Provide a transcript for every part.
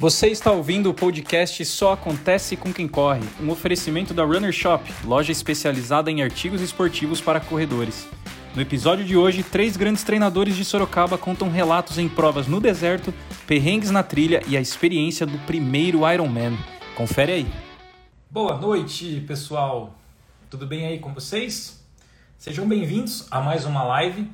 Você está ouvindo o podcast Só Acontece com Quem Corre, um oferecimento da Runner Shop, loja especializada em artigos esportivos para corredores. No episódio de hoje, três grandes treinadores de Sorocaba contam relatos em provas no deserto, perrengues na trilha e a experiência do primeiro Ironman. Confere aí. Boa noite, pessoal. Tudo bem aí com vocês? Sejam bem-vindos a mais uma live,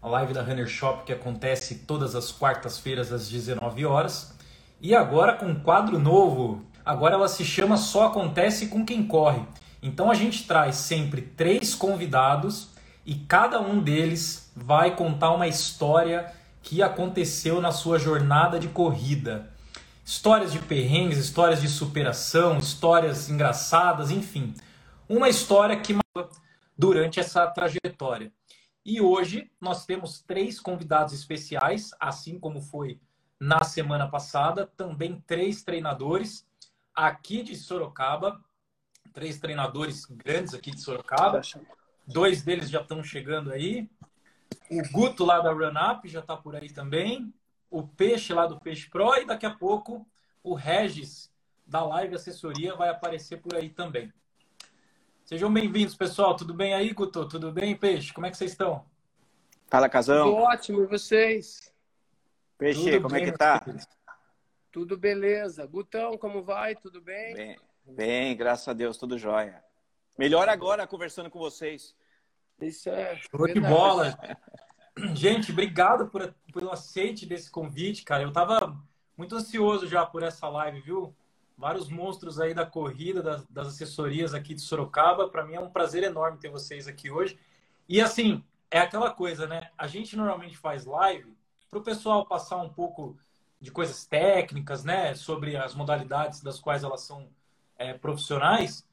a live da Runner Shop que acontece todas as quartas-feiras às 19 horas. E agora com um quadro novo. Agora ela se chama Só Acontece com Quem Corre. Então a gente traz sempre três convidados e cada um deles vai contar uma história que aconteceu na sua jornada de corrida. Histórias de perrengues, histórias de superação, histórias engraçadas, enfim. Uma história que durante essa trajetória. E hoje nós temos três convidados especiais, assim como foi na semana passada, também três treinadores aqui de Sorocaba, três treinadores grandes aqui de Sorocaba. Dois deles já estão chegando aí. O Guto lá da Run Up já está por aí também. O Peixe lá do Peixe Pro e daqui a pouco o Regis da Live Assessoria vai aparecer por aí também. Sejam bem-vindos, pessoal. Tudo bem aí, Guto? Tudo bem, Peixe? Como é que vocês estão? Fala, Casão. Tudo ótimo, e vocês? Peixe, Tudo como bem, é que tá? Tudo beleza. Gutão, como vai? Tudo bem? Bem, bem, graças a Deus, tudo jóia. Melhor agora conversando com vocês. Isso é. Show de bola. Gente, obrigado por, pelo aceite desse convite, cara. Eu tava muito ansioso já por essa live, viu? Vários monstros aí da corrida, das, das assessorias aqui de Sorocaba. Para mim é um prazer enorme ter vocês aqui hoje. E assim, é aquela coisa, né? A gente normalmente faz live para o pessoal passar um pouco de coisas técnicas, né? Sobre as modalidades das quais elas são é, profissionais.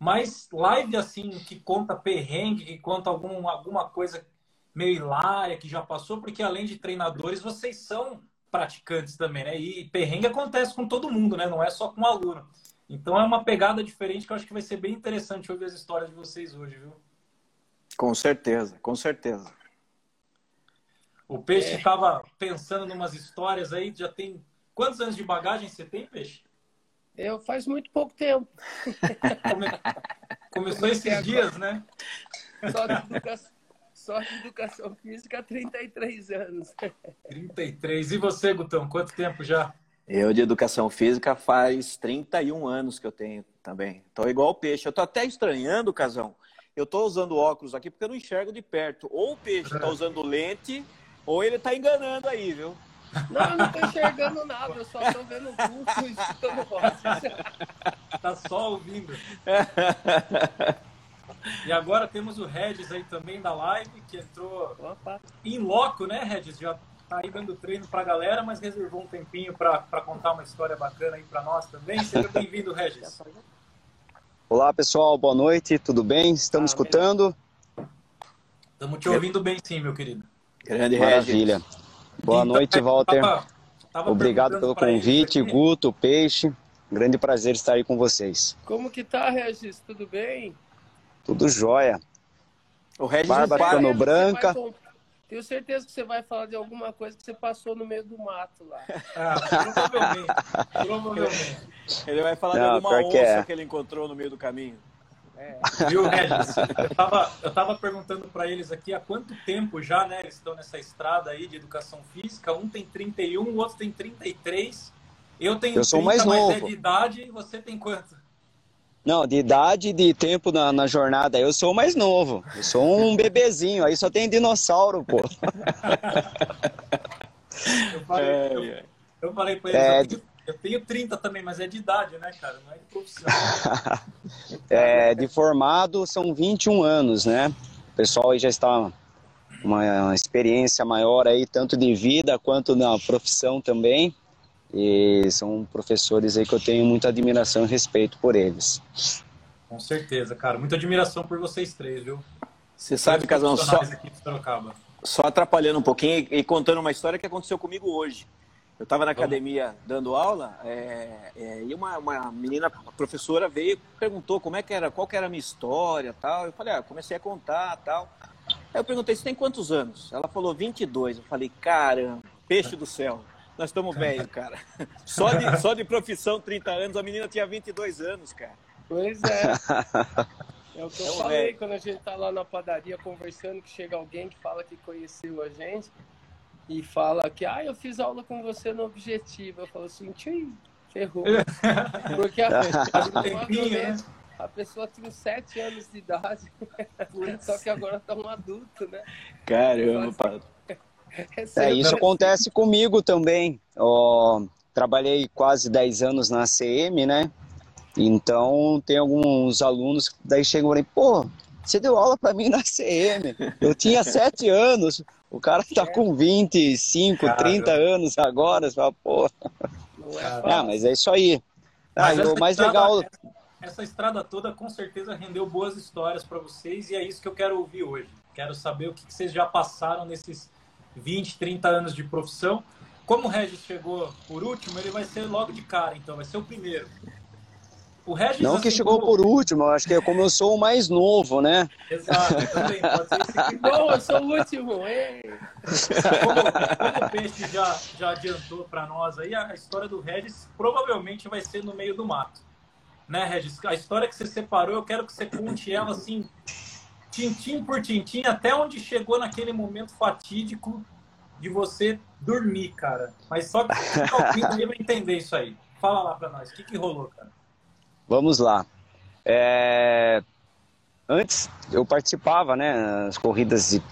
Mas live assim que conta perrengue, que conta algum, alguma coisa meio hilária que já passou, porque além de treinadores, vocês são praticantes também, né? E perrengue acontece com todo mundo, né? Não é só com aluno. Então é uma pegada diferente que eu acho que vai ser bem interessante ouvir as histórias de vocês hoje, viu? Com certeza, com certeza. O Peixe estava pensando numas histórias aí, já tem. Quantos anos de bagagem você tem, Peixe? Eu faz muito pouco tempo. Come- Começou esses agora. dias, né? Só de, educa... Só de educação física, 33 anos. 33. E você, Gutão, quanto tempo já? Eu de educação física faz 31 anos que eu tenho também. Tô igual o peixe. Eu tô até estranhando, Casão. Eu tô usando óculos aqui porque eu não enxergo de perto. Ou o peixe tá usando lente, ou ele tá enganando aí, viu? Não, eu não tô enxergando nada, eu só tô vendo o e escutando. Tá só ouvindo. E agora temos o Regis aí também da live, que entrou em loco, né, Regis? Já tá aí dando treino pra galera, mas reservou um tempinho pra pra contar uma história bacana aí pra nós também. Seja bem-vindo, Regis. Olá pessoal, boa noite, tudo bem? Estamos Ah, escutando? Estamos te ouvindo bem sim, meu querido. Grande Maravilha. Boa Então, noite, Walter. tava- tava Obrigado pelo convite, aqui. Guto, Peixe. Grande prazer estar aí com vocês. Como que tá, Regis? Tudo bem? Tudo jóia. O Regis Barba para. ficando você branca. vai Tenho certeza que você vai falar de alguma coisa que você passou no meio do mato lá. Ah, provavelmente. provavelmente. Ele vai falar de Não, alguma pior onça que é. que ele encontrou no meio do caminho. Viu, Regis? Eu tava, eu tava perguntando para eles aqui há quanto tempo já, né? Eles estão nessa estrada aí de educação física. Um tem 31, o outro tem 33. Eu tenho Eu sou 30, mais mas é novo. de idade. E você tem quanto? Não, de idade e de tempo na, na jornada, eu sou o mais novo. Eu sou um bebezinho, aí só tem dinossauro, pô. Eu falei, É, eu, é. eu falei pra eles, É, eu, tenho, eu tenho 30 também, mas é de idade, né, cara? Não é de profissão. É, de formado são 21 anos, né? O pessoal aí já está uma, uma experiência maior aí, tanto de vida quanto na profissão também. E são professores aí que eu tenho muita admiração e respeito por eles. Com certeza, cara. Muita admiração por vocês três, viu? Você sabe, Casão, só, só atrapalhando um pouquinho e contando uma história que aconteceu comigo hoje. Eu estava na Vamos. academia dando aula é, é, e uma, uma menina, a professora veio e perguntou como é que era, qual que era a minha história tal. Eu falei, ah, comecei a contar tal. Aí eu perguntei, você tem quantos anos? Ela falou 22. Eu falei, caramba, peixe do céu. nós estamos velhos, cara. Só de, só de profissão, 30 anos, a menina tinha 22 anos, cara. Pois é. É o que eu então, falei é. quando a gente tá lá na padaria conversando, que chega alguém que fala que conheceu a gente e fala que, ah, eu fiz aula com você no Objetivo. Eu falo assim, tchim, ferrou. Porque a, a, a pessoa tinha 7 anos de idade, só que agora tá um adulto, né? Caramba. É, é, isso acontece comigo também. Oh, trabalhei quase 10 anos na CM, né? Então, tem alguns alunos que daí chegam e falam, pô, você deu aula para mim na CM. Eu tinha 7 anos, o cara está com 25, Cara. 30 anos agora. Você fala, pô. É ah, mas é isso aí. Ah, o mais estrada, legal. Essa estrada toda com certeza rendeu boas histórias para vocês e é isso que eu quero ouvir hoje. Quero saber o que vocês já passaram nesses 20, 30 anos de profissão. Como o Regis chegou por último, ele vai ser logo de cara, então, vai ser o primeiro. O Regis, não que assim, chegou como... por último, acho que é como eu sou o mais novo, né? Exato, também pode ser esse Bom, eu sou o último. Como, como, o Peixe já, já adiantou para nós aí, a história do Regis provavelmente vai ser no meio do mato. Né, Regis? A história que você separou, eu quero que você conte ela assim, tintim por tintim, até onde chegou naquele momento fatídico de você dormir, cara. Mas só que você ouvindo vai entender isso aí. Fala lá para nós, o que, que rolou, cara? Vamos lá. É... Antes eu participava, né, nas corridas de,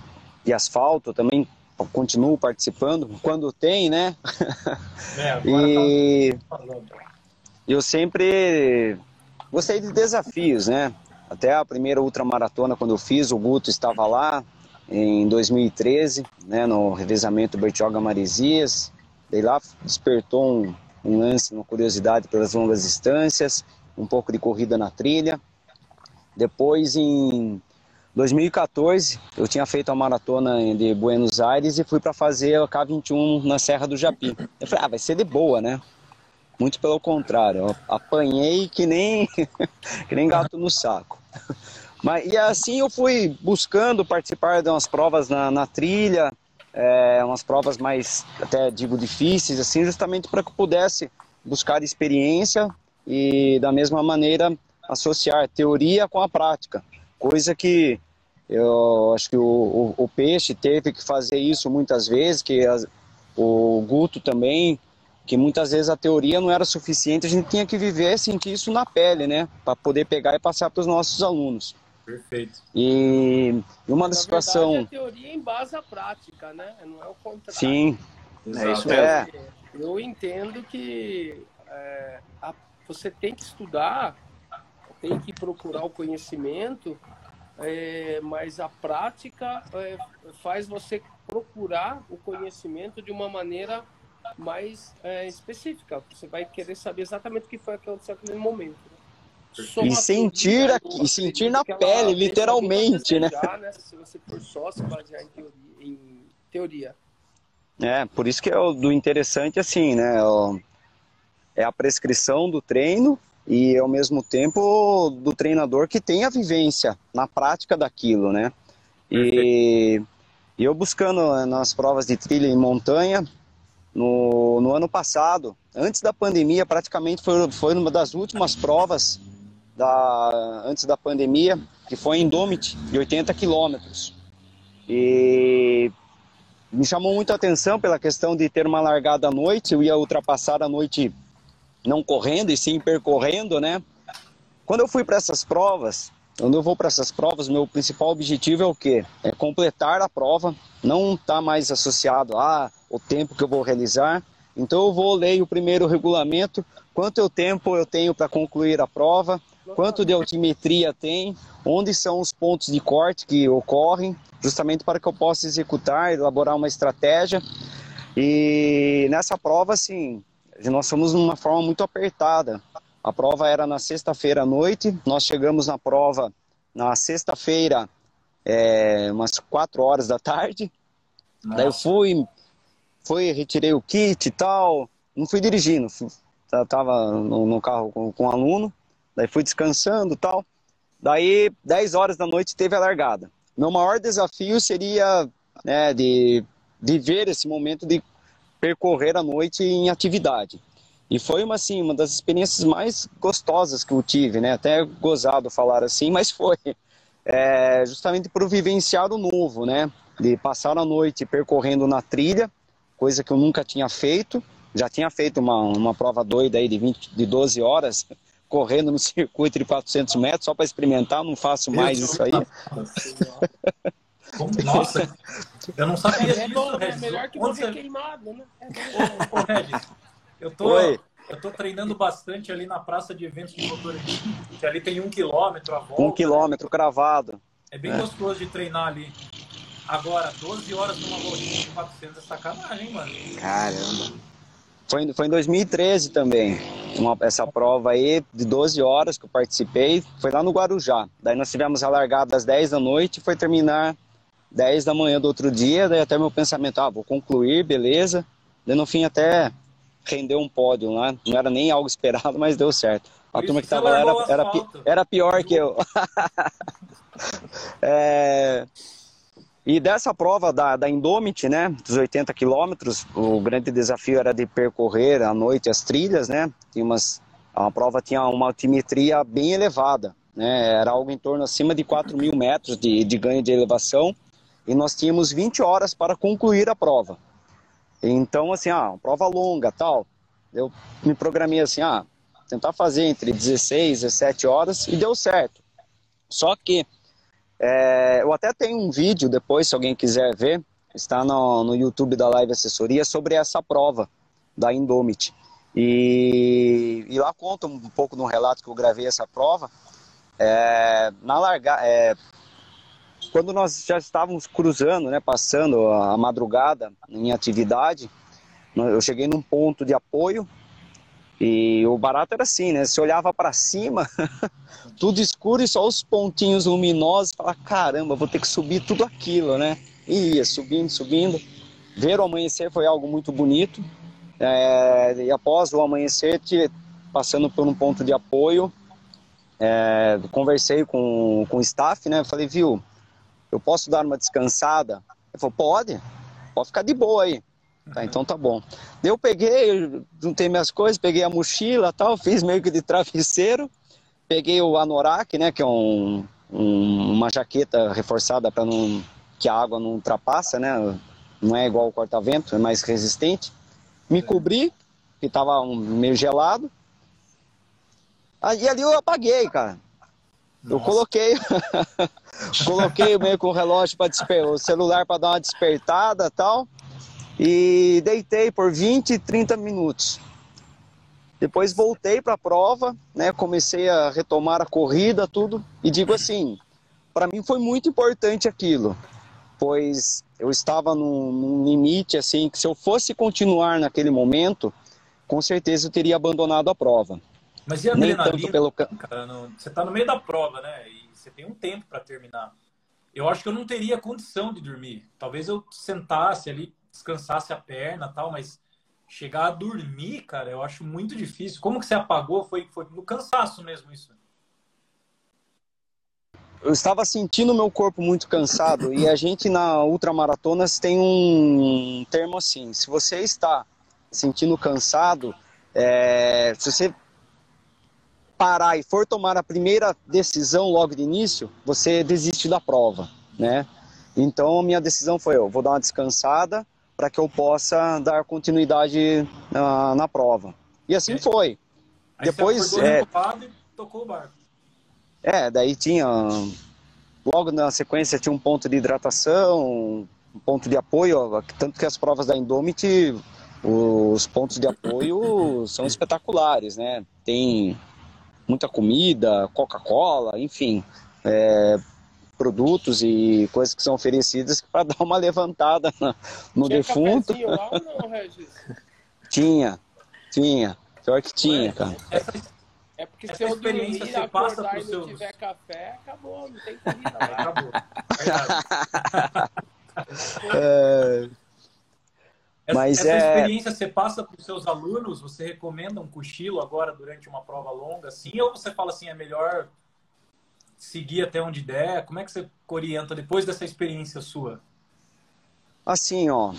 de asfalto, também continuo participando quando tem, né? É, e tá... eu sempre gostei de desafios, né? Até a primeira ultramaratona quando eu fiz, o Guto estava lá em 2013, né, no revezamento Bertioga Maresias. Daí lá despertou um, um lance, uma curiosidade pelas longas distâncias um pouco de corrida na trilha. Depois, em 2014, eu tinha feito a maratona de Buenos Aires e fui para fazer a K21 na Serra do Japi. Eu falei, ah, vai ser de boa, né? Muito pelo contrário, eu apanhei que nem, que nem gato no saco. Mas, e assim eu fui buscando participar de umas provas na, na trilha, é, umas provas mais, até digo, difíceis, assim, justamente para que eu pudesse buscar experiência e da mesma maneira associar teoria com a prática, coisa que eu acho que o, o, o peixe teve que fazer isso muitas vezes, que as, o Guto também, que muitas vezes a teoria não era suficiente, a gente tinha que viver, sentir isso na pele, né, para poder pegar e passar para os nossos alunos. Perfeito. E uma da situação. a teoria em base à prática, né? Não é o contrário. Sim. É isso mesmo. É. Eu entendo que é, a você tem que estudar, tem que procurar o conhecimento, é, mas a prática é, faz você procurar o conhecimento de uma maneira mais é, específica. Você vai querer saber exatamente o que foi aquele naquele momento. Né? E sentir, aqui, e sentir na pele, literalmente, né? né? Se você for só se basear em teoria, em teoria. É, por isso que é o do interessante, assim, né? O é a prescrição do treino e ao mesmo tempo do treinador que tem a vivência na prática daquilo, né? E, e eu buscando nas provas de trilha em montanha, no, no ano passado, antes da pandemia, praticamente foi, foi uma das últimas provas da, antes da pandemia, que foi em Domit, de 80 quilômetros. E me chamou muito a atenção pela questão de ter uma largada à noite, eu ia ultrapassar a noite não correndo e sim percorrendo, né? Quando eu fui para essas provas, quando eu vou para essas provas, meu principal objetivo é o quê? É completar a prova, não está mais associado a o tempo que eu vou realizar. Então eu vou ler o primeiro regulamento, quanto tempo eu tenho para concluir a prova, quanto de altimetria tem, onde são os pontos de corte que ocorrem, justamente para que eu possa executar, elaborar uma estratégia. E nessa prova, assim, nós fomos numa forma muito apertada. A prova era na sexta-feira à noite, nós chegamos na prova na sexta-feira, é, umas quatro horas da tarde. Nossa. Daí eu fui, fui, retirei o kit e tal, não fui dirigindo, fui, tava no, no carro com, com um aluno, daí fui descansando e tal. Daí, 10 horas da noite, teve a largada. Meu maior desafio seria né, de viver esse momento de percorrer a noite em atividade. E foi uma, assim, uma das experiências mais gostosas que eu tive, né? Até gozado falar assim, mas foi. É, justamente por vivenciar o novo, né? De passar a noite percorrendo na trilha, coisa que eu nunca tinha feito. Já tinha feito uma, uma prova doida aí de, 20, de 12 horas, correndo no circuito de 400 metros, só para experimentar, não faço mais isso aí. Nossa, eu não sabia é disso, Regis. É melhor que Onde você queimado, né? É Ô, ô, Regis, eu tô, Oi. eu tô treinando bastante ali na praça de eventos de motorismo, que ali tem um quilômetro a volta. Um quilômetro cravado. É bem gostoso de treinar ali. Agora, 12 horas numa voltinha de 400 é sacanagem, hein, mano? Caramba. Foi, foi em 2013 também, uma- essa prova aí de 12 horas que eu participei, foi lá no Guarujá. Daí nós tivemos a largada às 10 da noite e foi terminar 10 da manhã do outro dia, daí até meu pensamento, ah, vou concluir, beleza. Daí no fim até rendeu um pódio lá, não era nem algo esperado, mas deu certo. A turma que tava lá era, era, pi- era pior que eu. É, E dessa prova da, da Indomit, né, dos 80 quilômetros, o grande desafio era de percorrer à noite as trilhas, né, tinha umas, a prova tinha uma altimetria bem elevada, né, era algo em torno acima de 4 mil metros de, de ganho de elevação, e nós tínhamos 20 horas para concluir a prova. Então, assim, ah, prova longa, tal, eu me programei assim, ah, tentar fazer entre 16 e 17 horas, e deu certo. Só que é, eu até tenho um vídeo depois, se alguém quiser ver, está no, no YouTube da Live Assessoria, sobre essa prova da Indomit. E, e lá conta um pouco no relato que eu gravei essa prova. É, na larga, é, quando nós já estávamos cruzando, né, passando a, madrugada em atividade, eu cheguei num ponto de apoio e o barato era assim, né? Você olhava para cima, tudo escuro e só os pontinhos luminosos. Fala, caramba, vou ter que subir tudo aquilo, né? E ia subindo, subindo. Ver o amanhecer foi algo muito bonito. É, e após o amanhecer, te- passando por um ponto de apoio, é, conversei com, com o staff, né? Falei, viu, eu posso dar uma descansada? Ele falou, pode, pode ficar de boa aí. Tá, então tá bom. Eu peguei, juntei minhas coisas, peguei a mochila tal, fiz meio que de travesseiro, peguei o anorak, né, que é um, um- uma jaqueta reforçada para não que a água não ultrapassa, né? Não é igual o corta-vento, é mais resistente. Me cobri, que estava meio gelado. Aí ali eu apaguei, cara. Eu Nossa. coloquei, coloquei meio com o relógio para despertar, o celular para dar uma despertada, tal, e deitei por 20, 30 minutos. Depois voltei para a prova, né? Comecei a retomar a corrida, tudo, e digo assim, para mim foi muito importante aquilo, pois eu estava num, num limite assim que se eu fosse continuar naquele momento, com certeza eu teria abandonado a prova. Mas e a Nem adrenalina? pelo ca- cara, no- você tá no meio da prova, né? E você tem um tempo para terminar. Eu acho que eu não teria condição de dormir. Talvez eu sentasse ali, descansasse a perna tal, mas chegar a dormir, cara, eu acho muito difícil. Como que você apagou? Foi, foi no cansaço mesmo isso. eu estava sentindo meu corpo muito cansado e a gente na ultramaratonas tem um termo assim, se você está sentindo cansado, é, se você parar e for tomar a primeira decisão logo de início, você desiste da prova, né? Então a minha decisão foi, eu vou dar uma descansada para que eu possa dar continuidade na, na prova. E assim foi. Aí Depois, você é- e tocou o barco. É, daí tinha. Logo na sequência tinha um ponto de hidratação, um ponto de apoio, tanto que as provas da Indomit, os pontos de apoio são espetaculares, né? Tem muita comida, Coca-Cola, enfim, é, produtos e coisas que são oferecidas para dar uma levantada no Tinha defunto. lá ou não, Regis? Tinha, tinha. Pior que tinha, cara. Essa, É porque Essa se eu experiência dormir, você passa acordar pros e não seus- tiver café, acabou, não tem comida acabou. É, Essa, Mas essa é- experiência você passa para os seus alunos? Você recomenda um cochilo agora durante uma prova longa, assim? Ou você fala assim, é melhor seguir até onde der? Como é que você orienta depois dessa experiência sua? Assim, ó.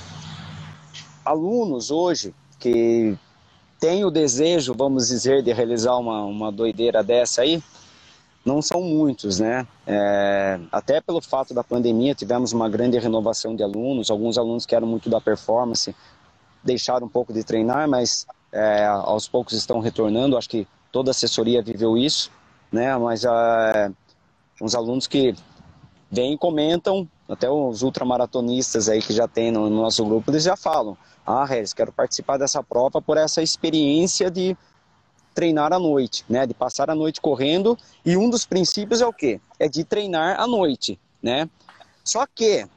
alunos hoje que têm o desejo, vamos dizer, de realizar uma, uma doideira dessa aí, não são muitos, né? É, até pelo fato da pandemia, tivemos uma grande renovação de alunos, alguns alunos que eram muito da performance deixaram um pouco de treinar, mas é, aos poucos estão retornando, acho que toda assessoria viveu isso, né? Mas é, uns alunos que vêm e comentam, até os ultramaratonistas aí que já tem no, no nosso grupo, eles já falam, ah, Regis, quero participar dessa prova por essa experiência de treinar à noite, né? De passar a noite correndo. E um dos princípios é o quê? É de treinar à noite, né? Só que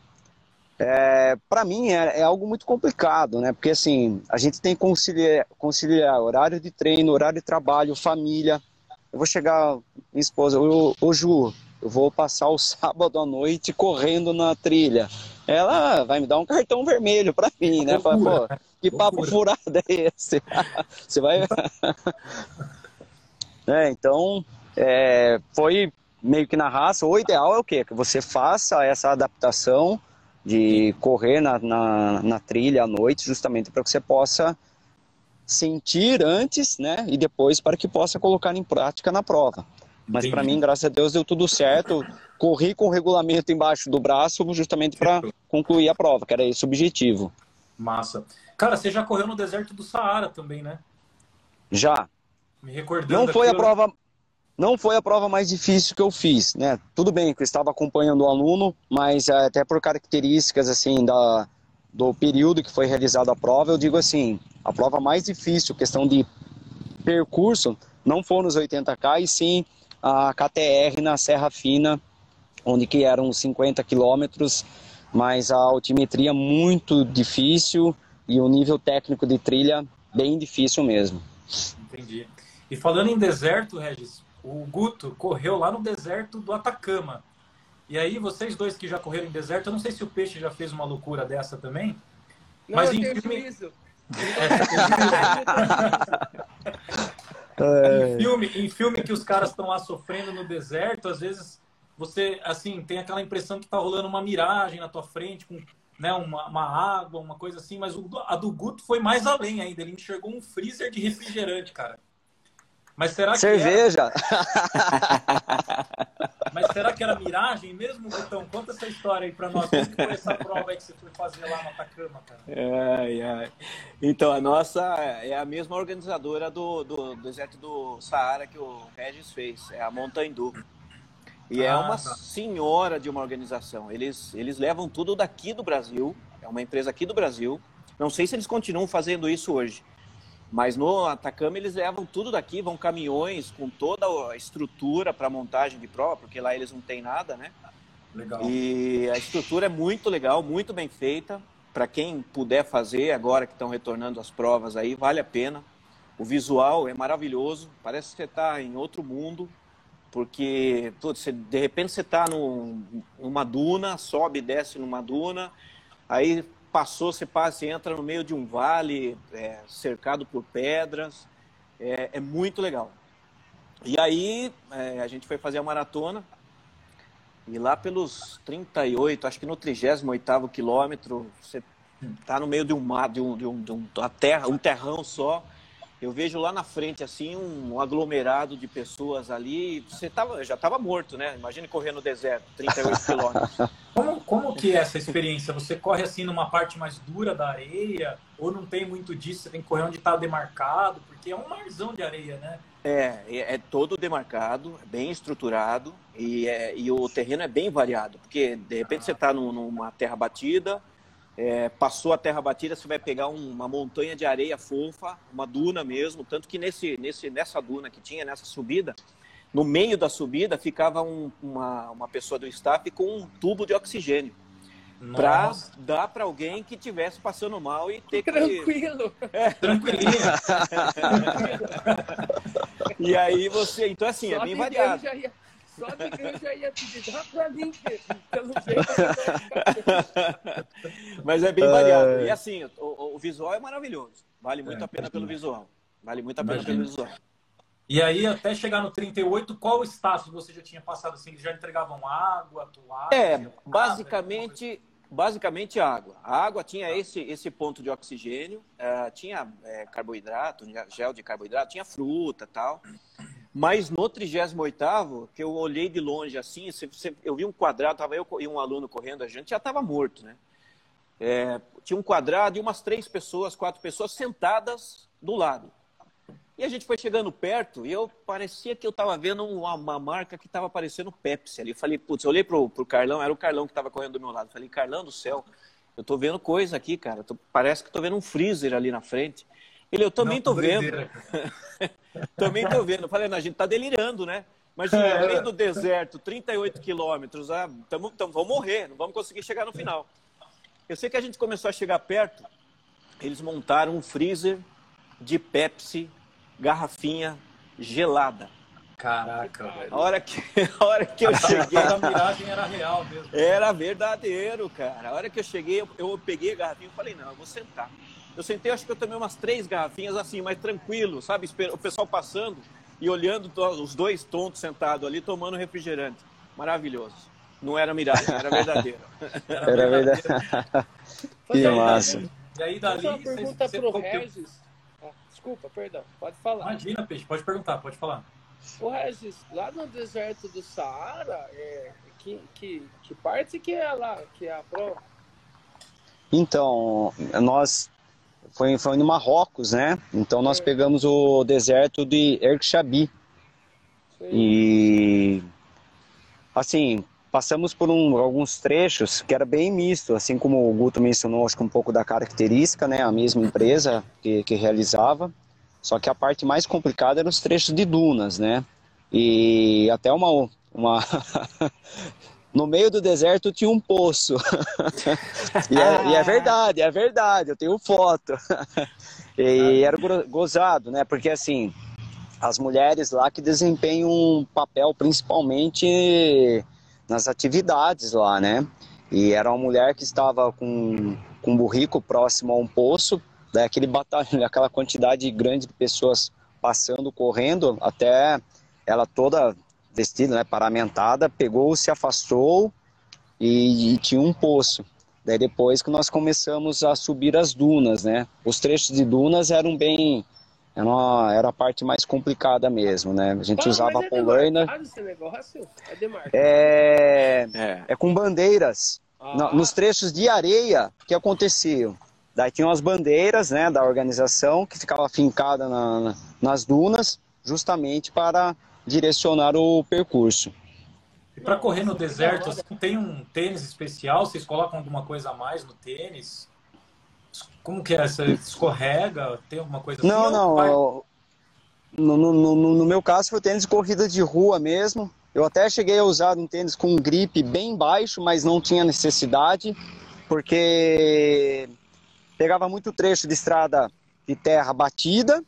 é, para mim é, é, algo muito complicado, né? Porque assim a gente tem que conciliar, conciliar horário de treino, horário de trabalho, família. Eu vou chegar, minha esposa, ô, Ju, eu vou passar o sábado à noite correndo na trilha. Ela vai me dar um cartão vermelho para mim, né? Fala, Pô, que papo furado é esse? Você vai. é, então, é, foi meio que na raça. O ideal é o quê? Que você faça essa adaptação de correr na, na, na trilha à noite, justamente para que você possa sentir antes, né? E depois para que possa colocar em prática na prova. Mas para mim, graças a Deus, deu tudo certo. Corri com o regulamento embaixo do braço, justamente para concluir a prova, que era esse o objetivo. Massa. Cara, você já correu no deserto do Saara também, né? Já. Me recordando. Não foi aquilo... a prova. Não foi a prova mais difícil que eu fiz, né? Tudo bem que eu estava acompanhando o aluno, mas é, até por características assim da do período que foi realizada a prova, eu digo assim, a prova mais difícil, questão de percurso, não foram os 80k, e sim a KTR na Serra Fina, onde que eram 50 quilômetros, mas a altimetria muito difícil e o nível técnico de trilha bem difícil mesmo. Entendi. E falando em deserto, Regis, o Guto correu lá no deserto do Atacama. E aí, vocês dois que já correram em deserto, eu não sei se o Peixe já fez uma loucura dessa também. Não, mas em filme... É. Em, filme, em filme que os caras estão lá sofrendo no deserto, às vezes você, assim, tem aquela impressão que tá rolando uma miragem na tua frente, com né, uma, uma água, uma coisa assim, mas o, a do Guto foi mais além ainda. Ele enxergou um freezer de refrigerante, cara. Mas será que Cerveja! Era... Mas será que era miragem mesmo, Gutão? Conta essa história aí pra nós. Como foi essa prova aí que você foi fazer lá no Atacama, cara? Ai, ai. Então, a nossa é a mesma organizadora do, do, do deserto do Saara que o Regis fez. É a Montandu. E é ah, é uma tá. senhora de uma organização. Eles, eles levam tudo daqui do Brasil. É uma empresa aqui do Brasil. Não sei se eles continuam fazendo isso hoje. Mas no Atacama eles levam tudo daqui, vão caminhões com toda a estrutura para montagem de prova, porque lá eles não têm nada, né? Legal. E a estrutura é muito legal, muito bem feita. Para quem puder fazer agora que estão retornando as provas aí, vale a pena. O visual é maravilhoso, parece que você está em outro mundo, porque putz, você, de repente você está numa duna, sobe e desce numa duna, aí passou, você passa, você entra no meio de um vale é, cercado por pedras. É, é, muito legal. E aí é, a gente foi fazer a maratona. E lá pelos 38, acho que no 38 quilômetro, você está no meio de um mar, de um, de um, de um, uma terra, um terrão só eu vejo lá na frente assim um aglomerado de pessoas ali. Você tava, já estava morto, né? Imagine correr no deserto, 38 quilômetros. Como, como que é essa experiência? Você corre assim numa parte mais dura da areia ou não tem muito disso? Você tem que correr onde está demarcado, porque é um marzão de areia, né? É, é, é todo demarcado, bem estruturado e, é, e o terreno é bem variado, porque de repente ah. você está numa terra batida, é, passou a terra batida, você vai pegar um, uma montanha de areia fofa, uma duna mesmo, tanto que nesse, nesse, nessa duna que tinha, nessa subida, no meio da subida ficava um, uma, uma pessoa do staff com um tubo de oxigênio para dar para alguém que tivesse passando mal e ter Tranquilo. que é. tranquilinho e aí você então assim Só é bem variado ia... Só de eu já ia pedir, dá pra mim, pelo jeito. Mas é bem variado. É. E assim, o, o, visual é maravilhoso. Vale muito é, a pena pelo visual. Vale muito a pena Imagina. pelo visual. E aí, até chegar no 38, qual o status você já tinha passado? Assim, eles já entregavam água, toalha? É, basicamente, Basicamente água. A água tinha esse, esse ponto de oxigênio, uh, tinha é, carboidrato, gel de carboidrato, tinha fruta tal. Mas no 38 que eu olhei de longe assim, eu vi um quadrado, tava eu e um aluno correndo, a gente já estava morto, né? É, tinha um quadrado e umas três pessoas, quatro pessoas sentadas do lado. E a gente foi chegando perto e eu parecia que eu estava vendo uma, uma, marca que estava parecendo Pepsi ali. Eu falei, putz, eu olhei pro, pro Carlão, era o Carlão que estava correndo do meu lado. Eu falei, Carlão do céu, eu tô vendo coisa aqui, cara. Tô, parece que tô vendo um freezer ali na frente. Ele, eu também Não, tô vendo. também tô vendo. Eu falei, não, a gente tá delirando, né? Imagina, no é. meio do deserto, 38 quilômetros, ah, tamo, tamo, vamos morrer, não vamos conseguir chegar no final. Eu sei que a gente começou a chegar perto, eles montaram um freezer de Pepsi, garrafinha gelada. Caraca, velho. A hora que, a hora que eu cheguei. A miragem era real mesmo. Era verdadeiro, cara. A hora que eu cheguei, eu, eu peguei a garrafinha e falei, não, eu vou sentar. Eu sentei, acho que eu tomei umas três garrafinhas assim, mais tranquilo, sabe? O pessoal passando e olhando os dois tontos sentados ali, tomando refrigerante. Maravilhoso. Não era miragem, era verdadeiro. Era verdadeiro. que massa. E aí, dali, uma pergunta você, pro Regis. Ah, desculpa, perdão. Pode falar. Imagina, Peixe. Pode perguntar, pode falar. O Regis, lá no deserto do Saara, é, que, que, que parte que é lá, que é a prova? Então, nós foi, foi no Marrocos, né? Então nós pegamos o deserto de Erxabi. E assim, passamos por um, alguns trechos que era bem misto, assim como o Guto mencionou, acho que um pouco da característica, né? A mesma empresa que, que realizava. Só que a parte mais complicada eram os trechos de dunas, né? E até uma, uma no meio do deserto tinha um poço. e, é, e, é, verdade, é verdade, eu tenho foto. e era gozado, né? Porque assim, as mulheres lá que desempenham um papel principalmente nas atividades lá, né? E era uma mulher que estava com, com um burrico próximo a um poço, daquele batalhão, aquela quantidade grande de pessoas passando, correndo, até ela toda vestida, né, paramentada, pegou, se afastou e, e, tinha um poço. Daí depois que nós começamos a subir as dunas, né? Os trechos de dunas eram bem era, uma, era a parte mais complicada mesmo, né? A gente ah, usava a é polaina. É, é, é, é com bandeiras. Ah. Nos trechos de areia que aconteciam. Daí tinham as bandeiras, né, da organização que ficava fincada na, nas dunas, justamente para direcionar o percurso. E para correr no deserto, assim, tem um tênis especial? Vocês colocam alguma coisa a mais no tênis? Como que é? Você escorrega? Tem alguma coisa assim? Não, não. No, no, no, no, meu caso foi tênis de corrida de rua mesmo. Eu até cheguei a usar um tênis com um grip bem baixo, mas não tinha necessidade, porque pegava muito trecho de estrada de terra batida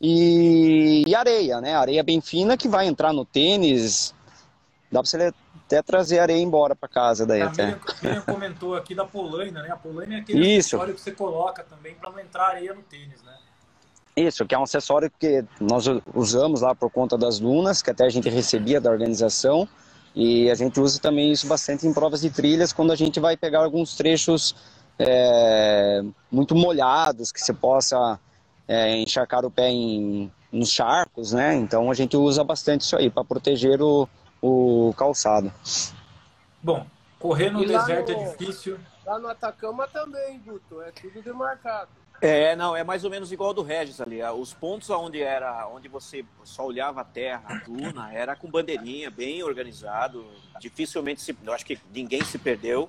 e, e, areia, né? Areia bem fina que vai entrar no tênis. Dá para você até trazer areia embora para casa daí. A até. Miriam comentou aqui da polaina, né? A polaina é aquele Isso. acessório que você coloca também para não entrar areia no tênis, né? Isso, que é um acessório que nós usamos lá por conta das dunas, que até a gente recebia da organização. E a gente usa também isso bastante em provas de trilhas, quando a gente vai pegar alguns trechos é, muito molhados, que você possa é, encharcar o pé em, nos charcos, né? Então a gente usa bastante isso aí para proteger o, o calçado. Bom, correr no e deserto no, é difícil. Lá no Atacama também, Guto, é tudo demarcado. É, não, é mais ou menos igual ao do Regis ali. Os pontos onde era, onde você só olhava a terra, a duna, era com bandeirinha, bem organizado. Dificilmente se, eu acho que ninguém se perdeu.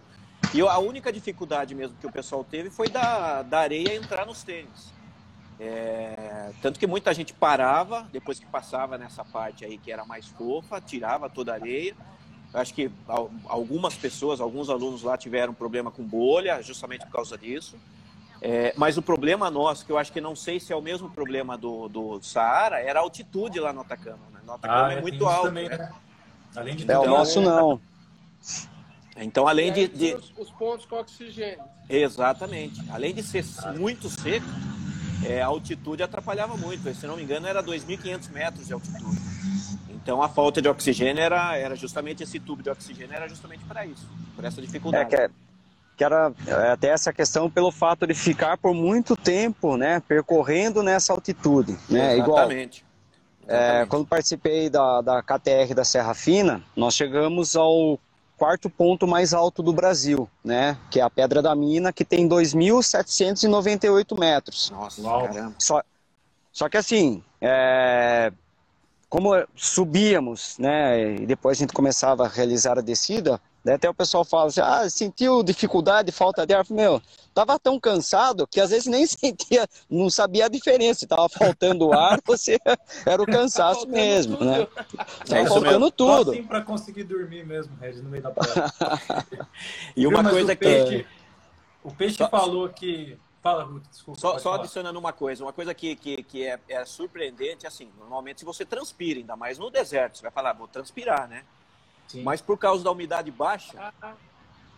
E a única dificuldade mesmo que o pessoal teve foi da, da areia entrar nos tênis. É, tanto que muita gente parava, depois que passava nessa parte aí que era mais fofa, tirava toda a areia. Acho que algumas pessoas, alguns alunos lá tiveram problema com bolha, justamente por causa disso. É, mas o problema nosso, que eu acho que não sei se é o mesmo problema do, do Saara, era a altitude lá no Atacama. Né? No Atacama ah, é, é muito alto. Também, né? Além de é, o nosso não. Então, além de, de... Os, os, pontos com oxigênio. Exatamente. Além de ser muito seco, é, a altitude atrapalhava muito. Se não me engano, era 2.500 metros de altitude. Então, a falta de oxigênio era, era justamente esse tubo de oxigênio era justamente para isso, por essa dificuldade. É, que, que era é, até essa questão pelo fato de ficar por muito tempo, né, percorrendo nessa altitude, né, Exatamente. igual. É, quando participei da, da KTR da Serra Fina, nós chegamos ao quarto ponto mais alto do Brasil, né, que é a Pedra da Mina, que tem 2.798 metros. Nossa, Uau. caramba. Só, só que assim, é, como subíamos, né, e depois a gente começava a realizar a descida, até o pessoal fala assim, ah, sentiu dificuldade, falta de ar? Meu, tava tão cansado que às vezes nem sentia, não sabia a diferença, se tava faltando ar, você era o cansaço mesmo, tudo. né? Tava é faltando mesmo. tudo. Só assim para conseguir dormir mesmo, Regis, no meio da praia. e uma coisa que... Peixe, o Peixe Só... falou que Fala, Ruth, desculpa. Só, só adicionando uma coisa, uma coisa que, que, que é, é, surpreendente, assim, normalmente se você transpira, ainda mais no deserto, você vai falar, vou transpirar, né? Sim. Mas por causa da umidade baixa,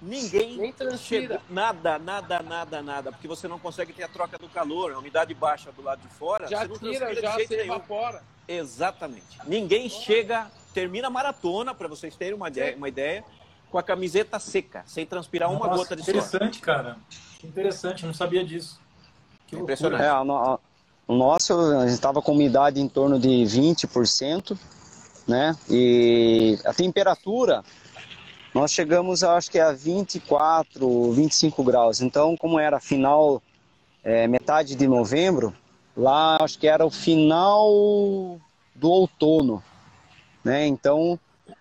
ninguém Nem transpira. nada, nada, nada, nada, porque você não consegue ter a troca do calor, a umidade baixa do lado de fora, já você não tira, já se nenhum. evapora. Exatamente. Ninguém chega, termina a maratona, para vocês terem uma ideia, uma ideia, com a camiseta seca, sem transpirar Nossa, uma gota de suor. Interessante, cara. Que interessante, não sabia disso. Que é impressionante. É, o nosso, a gente estava com umidade em torno de 20%, né? E a temperatura, nós chegamos, acho que a 24, 25 graus. Então, como era final, é, metade de novembro, lá acho que era o final do outono, né? Então,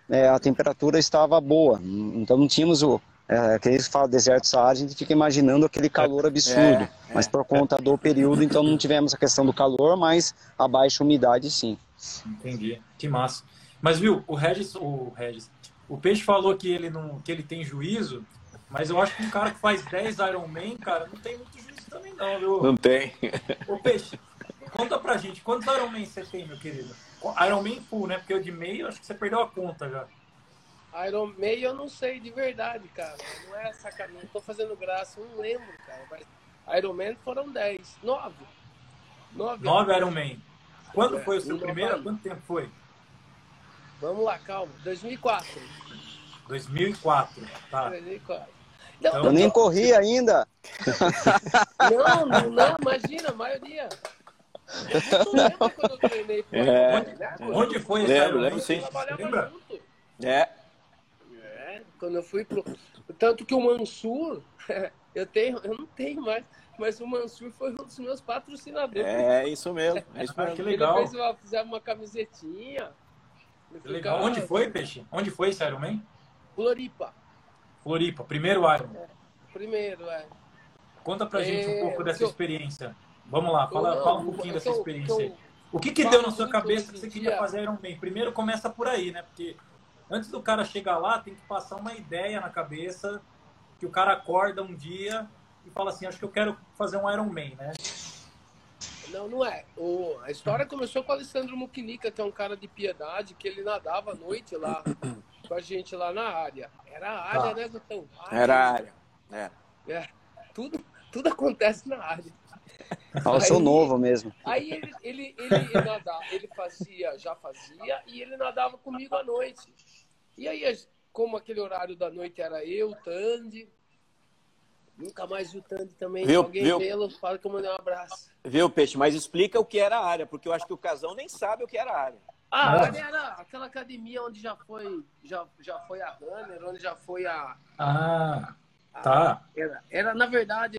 é, a temperatura estava boa. Então, não tínhamos o, é, que eles falam deserto Saara, a gente fica imaginando aquele calor é, absurdo. É, é, mas por conta do período, então não tivemos a questão do calor, mas a baixa umidade sim. Entendi. Que massa. Mas viu, o Regis, o Regis, o Peixe falou que ele não, que ele tem juízo, mas eu acho que um cara que faz 10 Ironman, cara, não tem muito juízo também não, viu? Não tem. Ô Peixe, conta pra gente, quantos Ironman você tem, meu querido? Ironman full, né? Porque o de meio, acho que você perdeu a conta já. Iron Man eu não sei de verdade, cara. Não é sacanagem. Não tô fazendo graça, não lembro, cara. Mas Iron Man foram 10. 9. 9, 9 Iron Man. Quando é, foi o seu primeiro? Quanto tempo foi? Vamos lá, calma. 2004. 2004, tá. 2004. Não, então, eu nem corri ainda. Não, não, não, imagina, a maioria. Eu não lembro quando eu treinei. É, onde, né? onde foi esse lembro, lembro, sim. Lembra? Junto. É quando eu fui pro. Tanto que o Mansur, eu tenho, eu não tenho mais, mas o Mansur foi um dos meus patrocinadores. É, isso mesmo. É isso mesmo. que legal. Ele fez fizer uma camisetinha. Que legal. Onde foi, Peixe? Onde foi esse Iron Man? Floripa. Floripa, primeiro Iron. É, primeiro, é. Conta pra é, gente um pouco dessa eu... experiência. Vamos lá, fala, não, fala um pouquinho dessa eu, experiência aí. O que que deu na sua cabeça que você queria fazer Iron Man? Primeiro começa por aí, né? Porque antes do cara chegar lá, tem que passar uma ideia na cabeça que o cara acorda um dia e fala assim, acho que eu quero fazer um Iron Man, né? Não, não é. O, a história começou com o Alessandro Muquinica, que é um cara de piedade, que ele nadava à noite lá com a gente lá na área. Era a área, tá. né, Gutão? Era a área. É. é. Tudo, tudo acontece na área. Eu sou novo mesmo. Aí ele, ele, ele, ele, nadava, ele fazia, já fazia, e ele nadava comigo à noite. E aí, como aquele horário da noite era eu, Tandy, nunca mais vi o Tandy também. Viu, alguém viu? vê-lo, fala que eu mandei um abraço. Viu, Peixe? Mas explica o que era a área, porque eu acho que o Casão nem sabe o que era a área. Ah, a área era aquela academia onde já foi, já, já foi a Runner, onde já foi a. Ah, a, tá. Era, era, na verdade,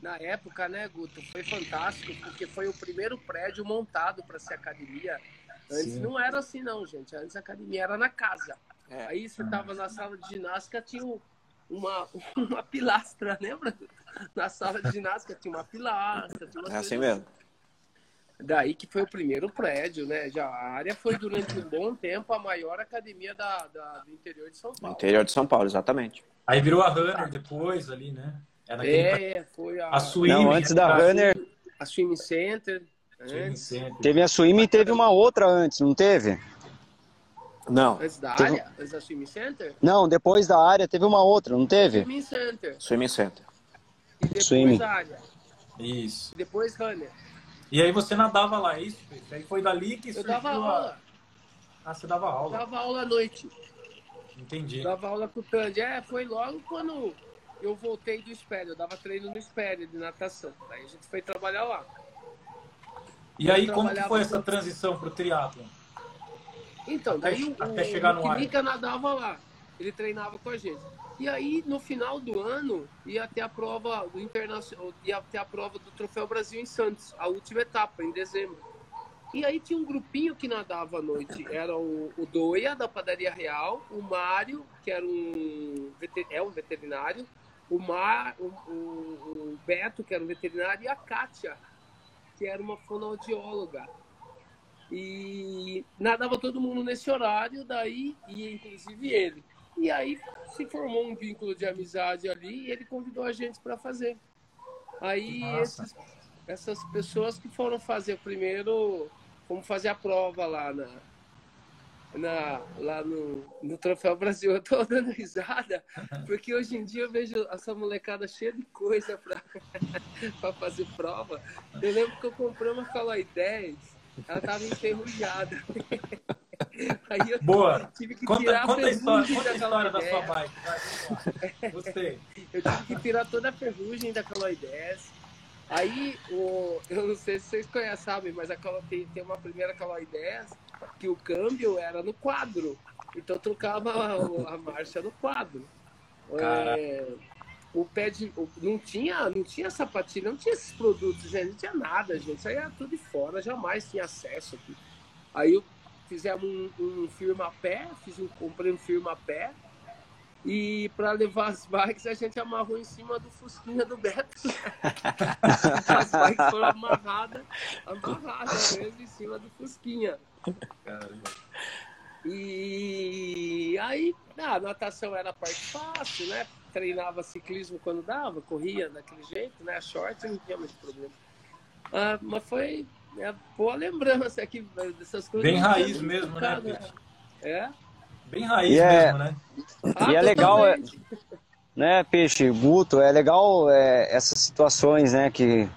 na época, né, Guto, foi fantástico, porque foi o primeiro prédio montado para ser academia. Antes Sim. não era assim, não, gente. Antes a academia era na casa. É. Aí você tava na sala de ginástica, tinha uma, uma pilastra, lembra? Na sala de ginástica tinha uma pilastra. Tinha é assim mesmo. Daí que foi o primeiro prédio, né? Já a área foi durante um bom tempo a maior academia da, da do interior de São Paulo. interior de São Paulo, exatamente. Aí virou a Runner depois ali, né? Era é, foi a. A Swim. Não, antes da Runner. A Swim Center. Swim Center. Teve a Swim e teve uma outra antes, não teve? Não. Antes da teve... área? Antes da Swimming Center? Não, depois da área teve uma outra, não teve? Swimming Center. Swimming Center. E depois Swimming. área. Isso. Depois Runner. E aí você nadava lá, é isso? Aí foi dali que Eu dava aula. A... Ah, você dava aula? Dava aula à noite. Entendi. Dava aula com o Tandy. É, foi logo quando eu voltei do espelho, eu dava treino no espelho de natação. Aí a gente foi trabalhar lá. E aí, como que foi essa transição para o triatlo? Então, daí até, o, até chegar o Nica nadava lá. Ele treinava com a gente. E aí, no final do ano, ia ter a prova do internacional, ia ter a prova do Troféu Brasil em Santos, a última etapa, em dezembro. E aí tinha um grupinho que nadava à noite. Era o, o Doia, da Padaria Real, o Mário, que era um, é um veterinário, o, Mar, o, o, o Beto, que era um veterinário, e a Kátia, que era uma fonoaudióloga. E nadava todo mundo nesse horário, daí ia inclusive ele. E aí se formou um vínculo de amizade ali e ele convidou a gente para fazer. Aí esses, essas pessoas que foram fazer primeiro, fomos fazer a prova lá na, na, lá no, no Troféu Brasil. Eu tô dando risada, porque hoje em dia eu vejo essa molecada cheia de coisa para fazer prova. Eu lembro que eu comprei uma Caloi 10, ela tava enferrujada. Aí eu Boa. tive que conta, tirar conta a história, conta a história da sua bike. Vai, Gostei. Eu tive que tirar toda a ferrugem da Caloi 10. Aí, o, eu não sei se vocês conhecem, sabem, mas a tem, tem uma primeira Caloi 10 que o câmbio era no quadro. Então trocava a, a marcha no quadro. É, o pé de. O, não, tinha, não tinha sapatilha, não tinha esses produtos, gente, não tinha nada, gente. Isso aí era tudo de fora, jamais tinha acesso aqui. Aí eu fizemos um, um firma a pé, fiz um, comprei um firma a pé. E para levar as bikes, a gente amarrou em cima do Fusquinha do Beto. as bikes foram amarradas, amarradas mesmo em cima do Fusquinha. E aí, ah, a natação era a parte fácil, né? Treinava ciclismo quando dava, corria daquele jeito, né? A short não tinha muito problema. Ah, mas foi é, boa lembrança aqui dessas coisas. Bem raiz mesmo, né, né? É? Bem raiz é... mesmo, né? Ah, e é legal, é, né, Peixe, Guto, é legal é, essas situações, né, que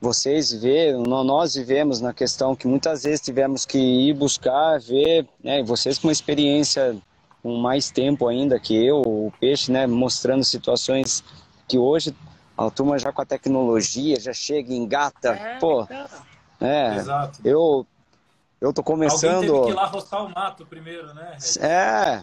vocês vê, nós vivemos na questão que muitas vezes tivemos que ir buscar, ver, né, vocês com uma experiência com mais tempo ainda que eu, o Peixe, né, mostrando situações que hoje a turma já com a tecnologia já chega, engata, é, pô, então. é, Exato. eu eu tô começando. Alguém teve que ir lá roçar o mato primeiro, né? É,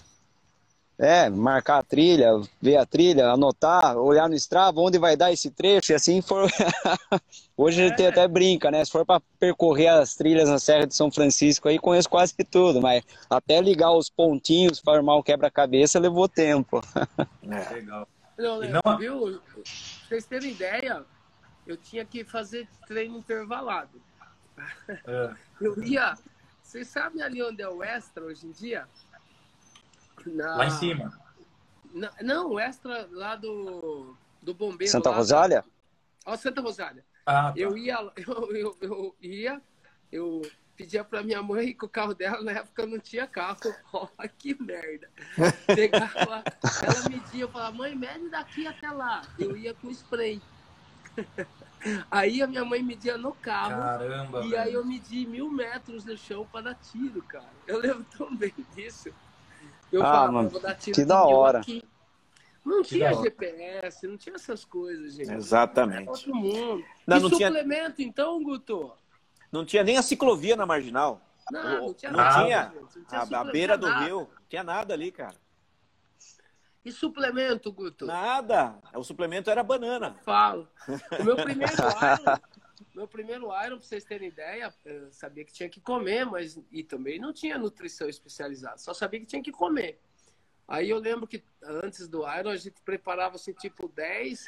é, marcar a trilha, ver a trilha, anotar, olhar no Strava, onde vai dar esse trecho, e assim for. Hoje é. a gente até brinca, né? Se for para percorrer as trilhas na Serra de São Francisco, aí conheço quase tudo, mas até ligar os pontinhos, formar o quebra-cabeça, levou tempo. É. Legal. Não, não... Viu? Pra vocês terem ideia, eu tinha que fazer treino intervalado. É. Eu ia. Vocês sabem ali onde é o extra hoje em dia? Na... Lá em cima. Na... Não, o extra lá do, do bombeiro. Santa Rosália? Ó, Santa Rosália. Ah, tá. Eu ia, eu, eu, eu ia, eu pedia pra minha mãe que o carro dela, na época não tinha carro. Olha que merda. Pegava, ela media, eu falava, mãe, mede daqui até lá. Eu ia com spray. Aí a minha mãe media no carro. Caramba, e velho. aí eu medi mil metros no chão para dar tiro, cara. Eu lembro tão bem disso. Eu ah, falava, mano, vou dar tiro que da hora. Aqui. Não que tinha GPS, não tinha essas coisas, gente. Exatamente. outro mundo. Não, e não suplemento, tinha... então, Guto? Não tinha nem a ciclovia na marginal. Não, não tinha nada. Não tinha, não tinha a, a beira do nada. rio, não tinha nada ali, cara. E suplemento, Guto? Nada. O suplemento era banana. Falo. O meu primeiro Iron, meu primeiro Iron, pra vocês terem ideia, eu sabia que tinha que comer, mas e também não tinha nutrição especializada. Só sabia que tinha que comer. Aí eu lembro que antes do Iron a gente preparava assim, tipo 10,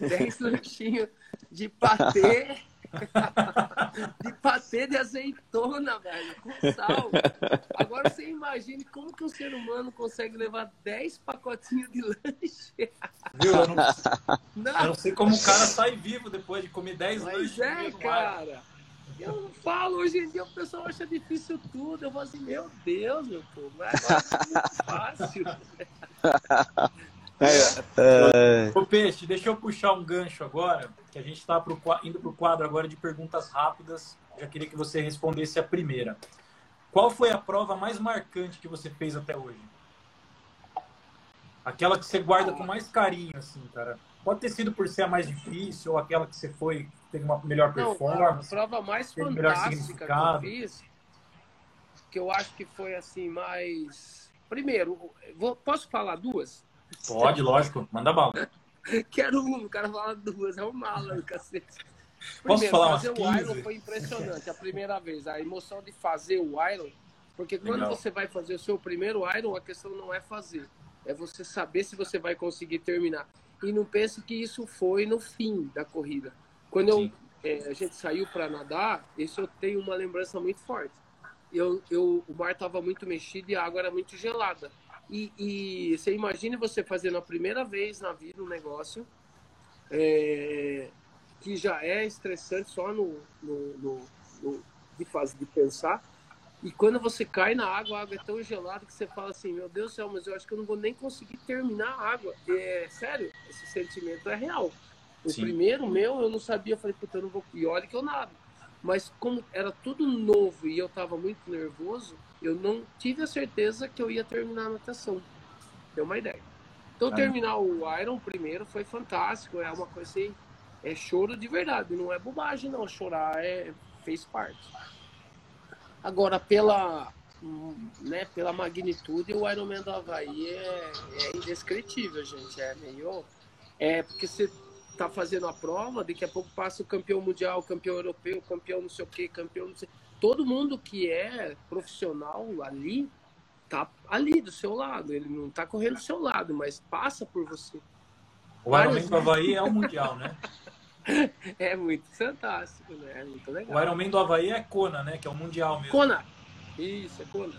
10 lanchinhos de patê de patê de azeitona, velho, com sal. Agora você imagine como que um ser humano consegue levar 10 pacotinhos de lanche. Viu? Eu não, não. Eu não sei como o cara sai vivo depois de comer 10 Mas lanches. é, cara. Eu não falo, hoje em dia o pessoal acha difícil tudo. Eu falo assim, meu Deus, meu povo, mas agora é muito fácil. É, é... Ô Peixe, deixa eu puxar um gancho agora, que a gente está indo para o quadro agora de perguntas rápidas. Já queria que você respondesse a primeira. Qual foi a prova mais marcante que você fez até hoje? aquela que você guarda com mais carinho, assim, cara? Pode ter sido por ser a mais difícil ou aquela que você foi teve uma melhor performance. Não, a prova mais fantástica que eu fiz, que eu acho que foi assim mais. Primeiro, vou, posso falar duas? Pode, lógico, manda bala. Quero uma, o cara fala duas, é um mala, cacete. Primeiro, Posso falar fazer o Iron foi impressionante a primeira vez. A emoção de fazer o Iron, porque quando Legal. você vai fazer o seu primeiro Iron, a questão não é fazer, é você saber se você vai conseguir terminar. E não pense que isso foi no fim da corrida. Quando eu, é, a gente saiu para nadar, isso eu tenho uma lembrança muito forte. Eu, eu, o mar estava muito mexido e a água era muito gelada. E, e você imagine você fazendo a primeira vez na vida um negócio é, que já é estressante só no, no, no, no de, fazer, de pensar. E quando você cai na água, a água é tão gelada que você fala assim, meu Deus do céu, mas eu acho que eu não vou nem conseguir terminar a água. É sério, esse sentimento é real. O Sim. primeiro meu, eu não sabia, eu falei, puta, eu não vou. E olha que eu nado. Mas como era tudo novo e eu estava muito nervoso, eu não tive a certeza que eu ia terminar a natação. Deu uma ideia. Então, ah. terminar o Iron primeiro foi fantástico. É uma coisa assim, é choro de verdade. Não é bobagem, não. Chorar é, fez parte. Agora, pela, né, pela magnitude, o Ironman do Havaí é, é indescritível, gente. É meio. É porque você tá fazendo a prova, daqui a pouco passa o campeão mundial, campeão europeu, campeão não sei o que, campeão não sei. Todo mundo que é profissional ali tá ali do seu lado. Ele não tá correndo do seu lado, mas passa por você. O Ironman do Havaí é o mundial, né? é muito fantástico, né? É muito legal. O Ironman do Havaí é Kona, né? Que é o mundial mesmo. Kona. Isso, é Kona.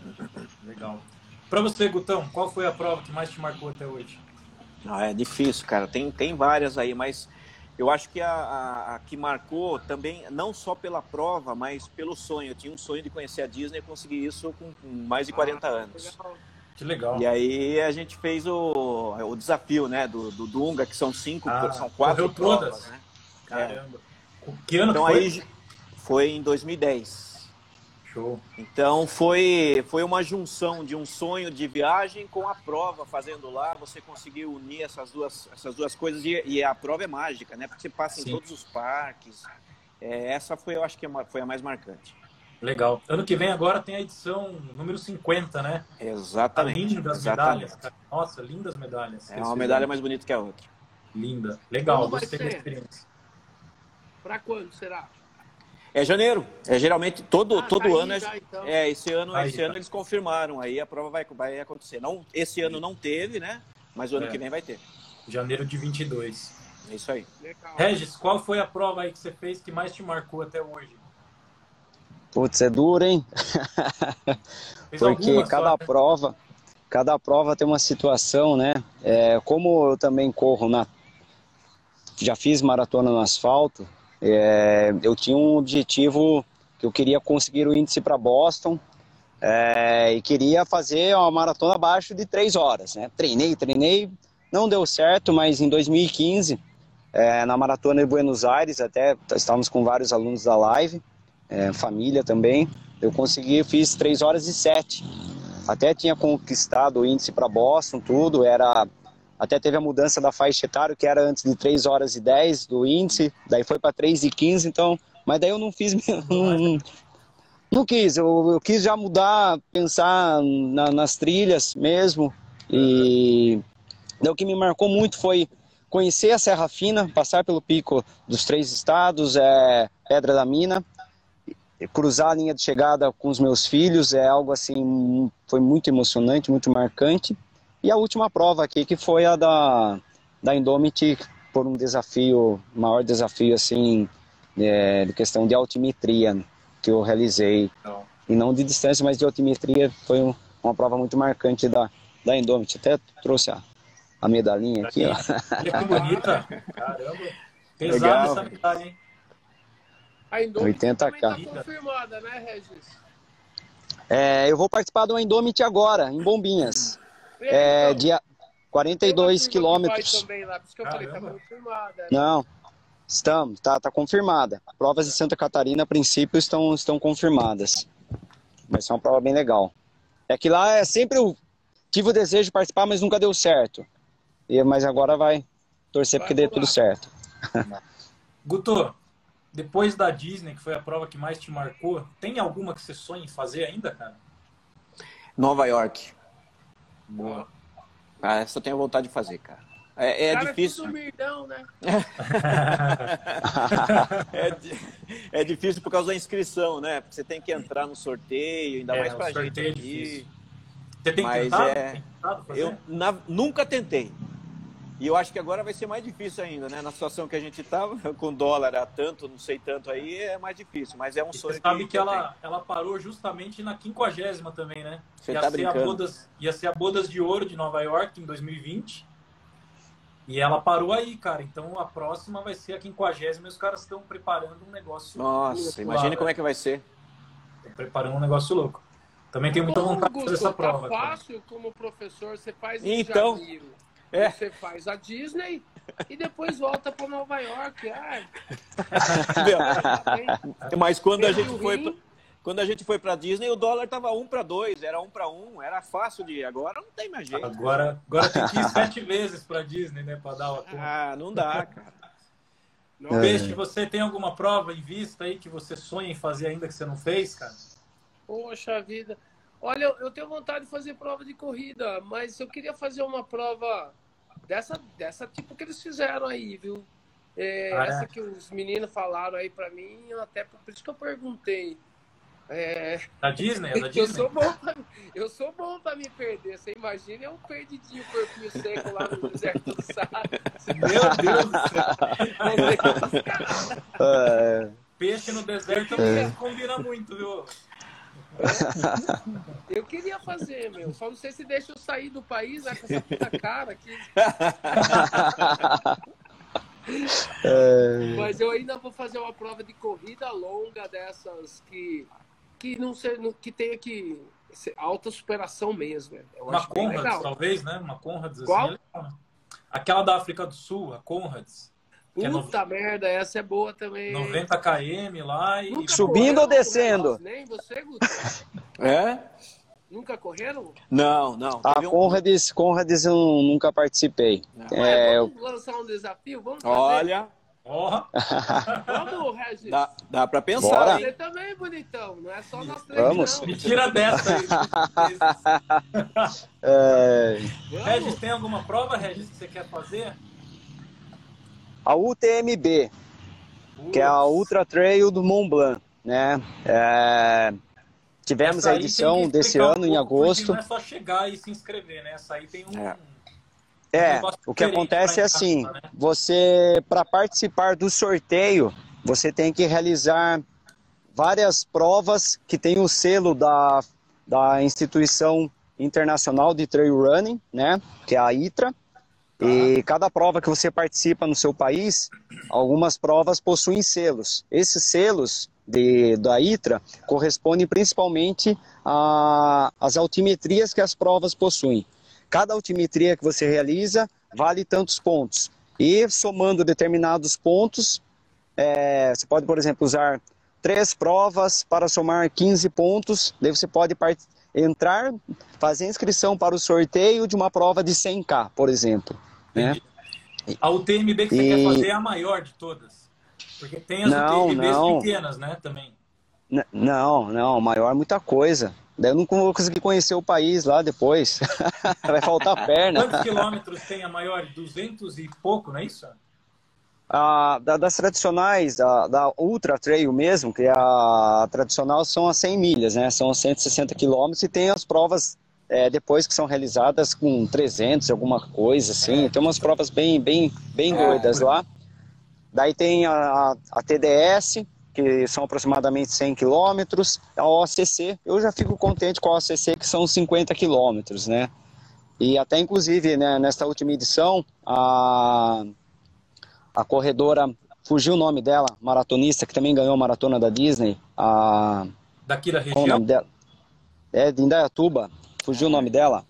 Legal. Para você, Gutão, qual foi a prova que mais te marcou até hoje? Ah, é difícil, cara. Tem, tem várias aí, mas eu acho que a, a, a, que marcou também, não só pela prova, mas pelo sonho. Eu tinha um sonho de conhecer a Disney e consegui isso com, com mais de 40 ah, anos. Que legal. E aí a gente fez o, o desafio, né, do, do Dunga, que são cinco, ah, são quatro provas, todas. né? Caramba. É. Que ano então, foi? aí foi em 2010. Show. Então foi, foi uma junção de um sonho de viagem com a prova fazendo lá. Você conseguiu unir essas duas, essas duas coisas e, e a prova é mágica, né? Porque você passa Sim. em todos os parques. É, essa foi, eu acho que é foi a mais marcante. Legal. Ano que vem agora tem a edição número 50, né? Exatamente. Lindas Exatamente. medalhas. Nossa, lindas medalhas. É uma medalha mais bonita que a outra. Linda. Legal, gostei da experiência. Para quando será? É janeiro. É geralmente todo, ah, todo tá ano. É já, é, então. é, esse ano, aí, esse tá. ano eles confirmaram. Aí a prova vai, vai acontecer. Não, esse ano não teve, né? Mas o ano é. que vem vai ter. Janeiro de 22. É isso aí. Legal. Regis, qual foi a prova aí que você fez que mais te marcou até hoje? Putz, é duro, hein? Porque cada só, né? prova, cada prova tem uma situação, né? É, como eu também corro na. Já fiz maratona no asfalto, é, eu tinha um objetivo que eu queria conseguir o índice para Boston é, e queria fazer uma maratona abaixo de três horas. Né? Treinei, treinei, não deu certo, mas em 2015, é, na maratona de Buenos Aires, até estávamos com vários alunos da live, é, família também, eu consegui, fiz 3 horas e 7. Até tinha conquistado o índice para Boston, tudo, era até teve a mudança da faixa etária, que era antes de 3 horas e 10 do índice, daí foi para 3 e 15, então. Mas daí eu não fiz. Não, quis, eu, eu, quis já mudar, pensar na, nas trilhas mesmo. E o que me marcou muito foi conhecer a Serra Fina, passar pelo pico dos três estados, é, Pedra da Mina, cruzar a linha de chegada com os meus filhos, é algo assim, foi muito emocionante, muito marcante. E a última prova aqui, que foi a da, da Indomit, por um desafio, maior desafio, assim, é, de questão de altimetria, que eu realizei. Não. E não de distância, mas de altimetria, foi um, uma prova muito marcante da, da Indomit. Até trouxe a, a medalhinha aqui, ó. Que bonita! Caramba! Pesada Legal. essa medalha, hein? A Indomit 80K. tá confirmada, né, Regis? É, eu vou participar do Indomit agora, em Bombinhas. É, então, dia 42 quilômetros. Tá né? Não, estamos, tá, tá confirmada. Provas de Santa Catarina, a princípio, estão, estão confirmadas. Vai ser uma prova bem legal. É que lá é sempre o. tive o desejo de participar, mas nunca deu certo. E, mas agora vai torcer vai porque dê tudo certo. Guto, depois da Disney, que foi a prova que mais te marcou, tem alguma que você sonha em fazer ainda, cara? Nova York. Boa. Ah, essa eu tenho vontade de fazer, cara. É, é cara, difícil. Mirdão, né? é, é, difícil por causa da inscrição, né? Porque você tem que entrar no sorteio, ainda é, mais pra gente é aqui. Você tem Mas tentado? É... Tentado eu na, nunca tentei. E eu acho que agora vai ser mais difícil ainda, né? Na situação que a gente estava, com dólar a tanto, não sei tanto aí, é mais difícil. Mas é um sonho. Você sabe que, que ela, ela parou justamente na quinquagésima também, né? Você ia, tá ser a Bodas, ia ser a Bodas de Ouro de Nova York em 2020. E ela parou aí, cara. Então a próxima vai ser a quinquagésima e os caras estão preparando um negócio. Nossa, louco, imagine como é que vai ser. Estão preparando um negócio louco. Também tem muita vontade de fazer essa tá prova. Tá fácil cara. como professor, você faz então, Janeiro. É. Você faz a Disney e depois volta para Nova York. Ah, Mas quando a gente foi pra, quando a gente foi para Disney, o dólar tava um para dois, era um para um, era fácil de ir. Agora não tem mais jeito. Agora, agora tem que ir sete vezes para Disney, né, para dar uma conta. Ah, não dá, cara. Não. Peixe, você tem alguma prova em vista aí que você sonha em fazer ainda que você não fez, cara? Poxa vida. Olha, eu tenho vontade de fazer prova de corrida, mas eu queria fazer uma prova dessa, dessa tipo que eles fizeram aí, viu? É, ah, é? essa que os meninos falaram aí para mim, até por isso que eu perguntei. É... Da Disney? Da Disney? Eu sou bom pra, eu sou bom pra me perder. Você imagina eu um perdidinho, corpinho seco lá no deserto do Saara. Meu Deus do céu. É. Peixe no deserto é. combina muito, viu? Eu queria fazer, meu. Só não sei se deixa eu sair do país né, com essa puta cara aqui. É... Mas eu ainda vou fazer uma prova de corrida longa dessas que, que não ser, que tenha que ser alta superação mesmo. Eu uma Conrads, talvez, né? Uma Conrads assim, Qual? Assim, Aquela da África do Sul, a Conrads. É Puta é no... merda, essa é boa também. 90 km lá e. Nunca Subindo ou descendo? Nem você, Guto. É? Nunca correram? Não, não. A um... Conrads, Conrads eu nunca participei. É, vamos eu... lançar um desafio? Vamos fazer? Olha. Oh. Vamos, Regis. Dá, dá pra pensar. Bora. Você também, bonitão. Não é só nós três, Vamos. não. Me tira dessa aí. é... Regis, tem alguma prova, Regis, que você quer fazer? A UTMB, que é a Ultra Trail do Mont Blanc, né? É, tivemos a edição desse ano um em agosto. Não é só chegar e se inscrever, né? Essa aí tem um. É. É, o que acontece é assim, né? você para participar do sorteio, você tem que realizar várias provas que tem o selo da, da instituição internacional de trail running, né, que é a ITRA. E cada prova que você participa no seu país, algumas provas possuem selos. Esses selos de, da ITRA correspondem principalmente às altimetrias que as provas possuem. Cada altimetria que você realiza vale tantos pontos. E somando determinados pontos, é, você pode, por exemplo, usar três provas para somar 15 pontos. Daí você pode entrar, fazer inscrição para o sorteio de uma prova de 100K, por exemplo. Né? A UTMB que você e... quer fazer é a maior de todas. Porque tem as não, UTMBs não. pequenas, né, também. N não, não, maior é muita coisa. Daí eu não vou conseguir conhecer o país lá depois. Vai faltar perna. Quantos quilômetros tem a maior? 200 e pouco, não é isso? Ah, das tradicionais, da, da, Ultra Trail mesmo, que é a, a tradicional são as 100 milhas, né? São 160 quilômetros e tem as provas é, depois que são realizadas com 300, alguma coisa assim. Tem umas provas bem, bem, bem doidas lá. Daí tem a, a TDS, que são aproximadamente 100 quilômetros. A OCC, eu já fico contente com a OCC, que são 50 quilômetros, né? E até, inclusive, né, nesta última edição, a, a corredora, fugiu o nome dela, maratonista, que também ganhou a maratona da Disney. A, Daqui da região? Qual o nome dela? É, de Indaiatuba. Fugiu o nome dela?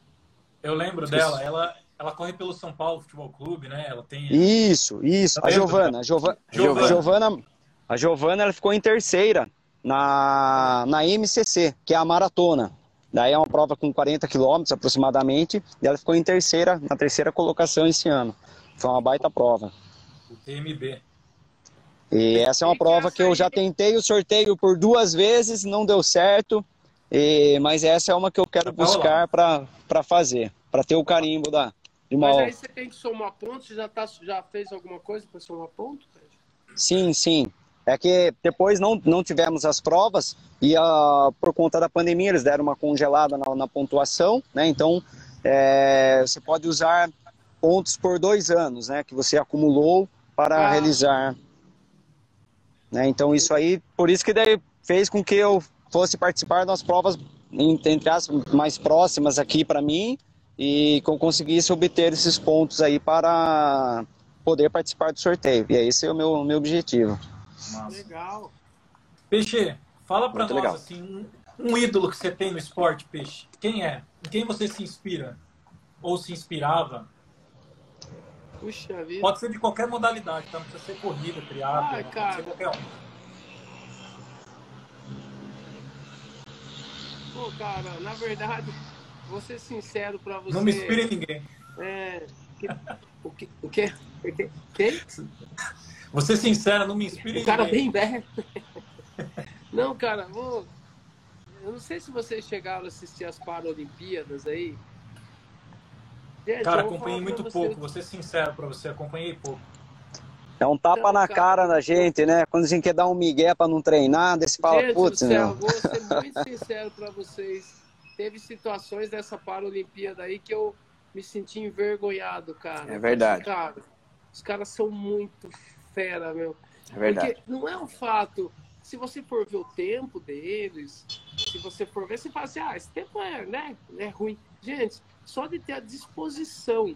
Eu lembro dela. Ela, ela corre pelo São Paulo Futebol Clube, né? Ela tem. Isso, isso. a Giovana. A Giovana, Giovana. A Giovana ela ficou em terceira na, na MCC, que é a maratona. Daí é uma prova com 40 quilômetros aproximadamente, e ela ficou em terceira, na terceira colocação esse ano. Foi uma baita prova. O TMB. E essa é uma prova que eu já tentei o sorteio por duas vezes, não deu certo, e, mas essa é uma que eu quero buscar para fazer, para ter o carimbo da, de uma Mas aí você tem que somar pontos, você já, tá, já fez alguma coisa para somar pontos? Sim, sim. É que depois não, não tivemos as provas e uh, por conta da pandemia eles deram uma congelada na, na pontuação, né? Então é, você pode usar pontos por dois anos, né? Que você acumulou para ah. realizar. Né? Então isso aí, por isso que daí fez com que eu fosse participar das provas entre as mais próximas aqui para mim e que eu conseguisse obter esses pontos aí para poder participar do sorteio. E esse é o meu, meu objetivo. Massa. Legal. Peixe, fala para nós legal. assim, um, um, ídolo que você tem no esporte, Peixe. Quem é? Em quem você se inspira? Ou se inspirava? Puxa vida. Pode ser de qualquer modalidade, tá? Não precisa ser corrida, triatlo, ah, cara. pode ser qualquer um. Pô, cara, na verdade, vou ser sincero para você. Não me inspire ninguém. É. Que, o que? O quê? Quem? Você sincero, não me inspira O cara bem velho. Não, cara, vou... eu não sei se vocês chegaram a assistir as Paralimpíadas aí. Gente, cara, acompanhei muito você... pouco, vou ser sincero pra você, acompanhei pouco. É um tapa então, na cara, cara da gente, né? Quando a gente quer dar um migué pra não treinar, você fala, putz, meu. Vou ser muito sincero pra vocês. Teve situações dessa Paralimpíada aí que eu me senti envergonhado, cara. É verdade. Cara, os caras são muito fera, meu. É verdade. Porque não é um fato. Se você for ver o tempo deles, se você for ver, você fala assim, ah, esse tempo é, né, é ruim. Gente, só de ter a disposição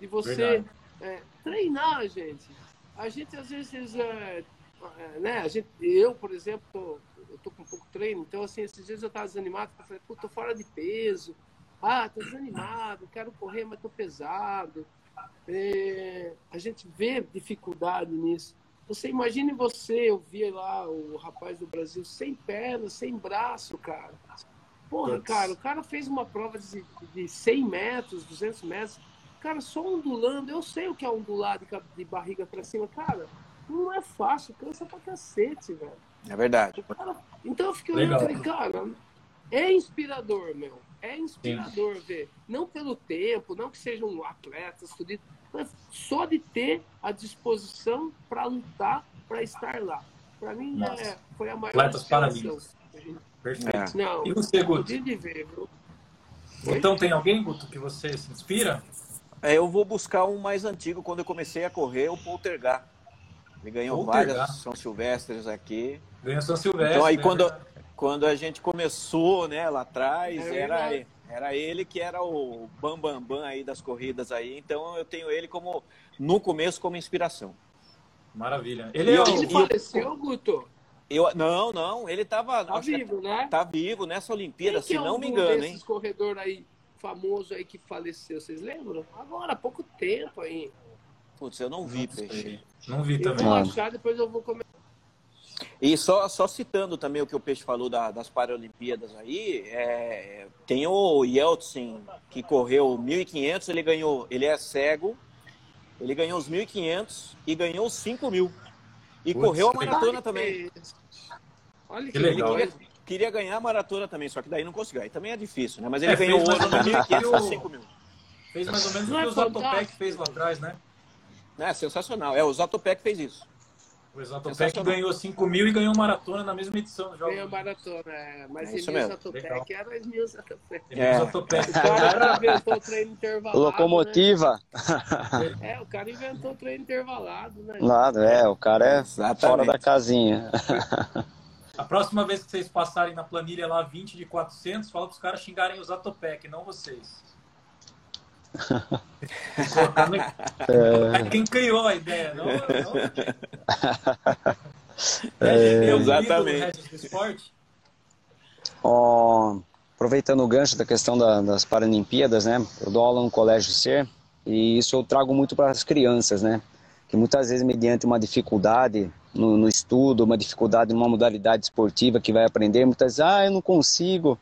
de você é, treinar, gente. A gente às vezes, é, é, né, a gente, eu, por exemplo, tô, eu tô com pouco treino, então assim, esses dias eu tava desanimado, eu falei, pô, tô fora de peso, ah, tô desanimado, quero correr, mas tô pesado. É, a gente vê dificuldade nisso. Você imagine você, eu vi lá o rapaz do Brasil sem perna, sem braço, cara. Porra, cara, o cara fez uma prova de, de 100 metros, 200 metros. Cara, só ondulando. Eu sei o que é ondular de, de barriga para cima. Cara, não é fácil, cansa pra cacete, velho. É verdade. Cara, então eu fiquei olhando e falei, cara, é inspirador, meu. É inspirador Sim. ver. Não pelo tempo, não que sejam atletas, tudo mas só de ter a disposição para lutar, para estar lá. Para mim, é, foi a maior Atletas paralímpicos. Perfeito. É. Não, e você, Guto? De ver, viu? Então, tem alguém, Guto, que você se inspira? É, eu vou buscar um mais antigo. Quando eu comecei a correr, o Poltergar. Ele ganhou Poltergar. várias São Silvestres aqui. Ganhou São Silvestre. Então, aí, né? quando, quando a gente começou, né, lá atrás, é era, era ele que era o bambambam bam, bam aí das corridas aí. Então eu tenho ele como, no começo, como inspiração. Maravilha. Ele, é o... ele faleceu, Guto? Eu, não, não, ele estava tá vivo, né? Tá vivo nessa Olimpíada, se é não me engano, hein? corredor aí famoso aí que faleceu, vocês lembram? Agora, há pouco tempo aí. Putz, eu não vi, não Peixe. Não vi também. Eu vou achar, depois eu vou começar. E só, só citando também o que o Peixe falou da, das Paralimpíadas aí, é, tem o Yeltsin, que correu 1.500, ele ganhou, ele é cego, ele ganhou os 1.500 e ganhou os 5.000. E Putz, correu a maratona também. Olha que, legal. Ele queria, queria, ganhar a maratona também, só que daí não conseguiu. Aí também é difícil, né? Mas ele é, ganhou ouro no 1.500 e 5.000. Fez mais ou menos o que o Zatopek fez lá atrás, né? É sensacional. É, o Zatopek fez isso. O Exatopec ganhou 5 mil e ganhou maratona na mesma edição. Ganhou maratona, é. Mas é Emil Exatopec era Emil Exatopec. É. Exatopec. O cara inventou treino intervalado. Locomotiva. Né? É, o cara inventou treino intervalado, né? Lado, é, o cara é Exatamente. fora da casinha. A próxima vez que vocês passarem na planilha lá 20 de 400, fala para os caras xingarem o Zatopec, não vocês. é... Quem criou a ideia, não? não. É, exatamente. esporte? Oh, aproveitando o gancho da questão da, das Paralimpíadas, né? Eu dou aula no Colégio Ser e isso eu trago muito para as crianças, né? Que muitas vezes, mediante uma dificuldade no, no, estudo, uma dificuldade numa modalidade esportiva que vai aprender, muitas vezes, ah, eu não consigo.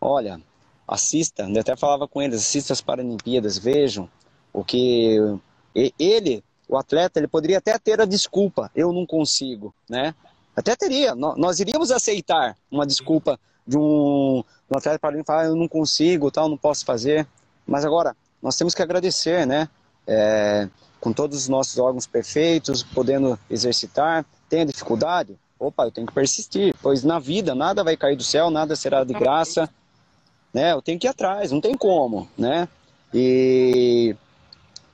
olha, assista, eu até falava com eles, assista as Paralimpíadas, vejam o que ele, o atleta, ele poderia até ter a desculpa, eu não consigo, né? Até teria, nós iríamos aceitar uma desculpa de um, um atleta para falar, eu não consigo, tal, não posso fazer. Mas agora, nós temos que agradecer, né? É, com todos os nossos órgãos perfeitos, podendo exercitar, tem a dificuldade? Opa, eu tenho que persistir, pois na vida nada vai cair do céu, nada será de graça, né? Eu tenho que ir atrás, não tem como, né? E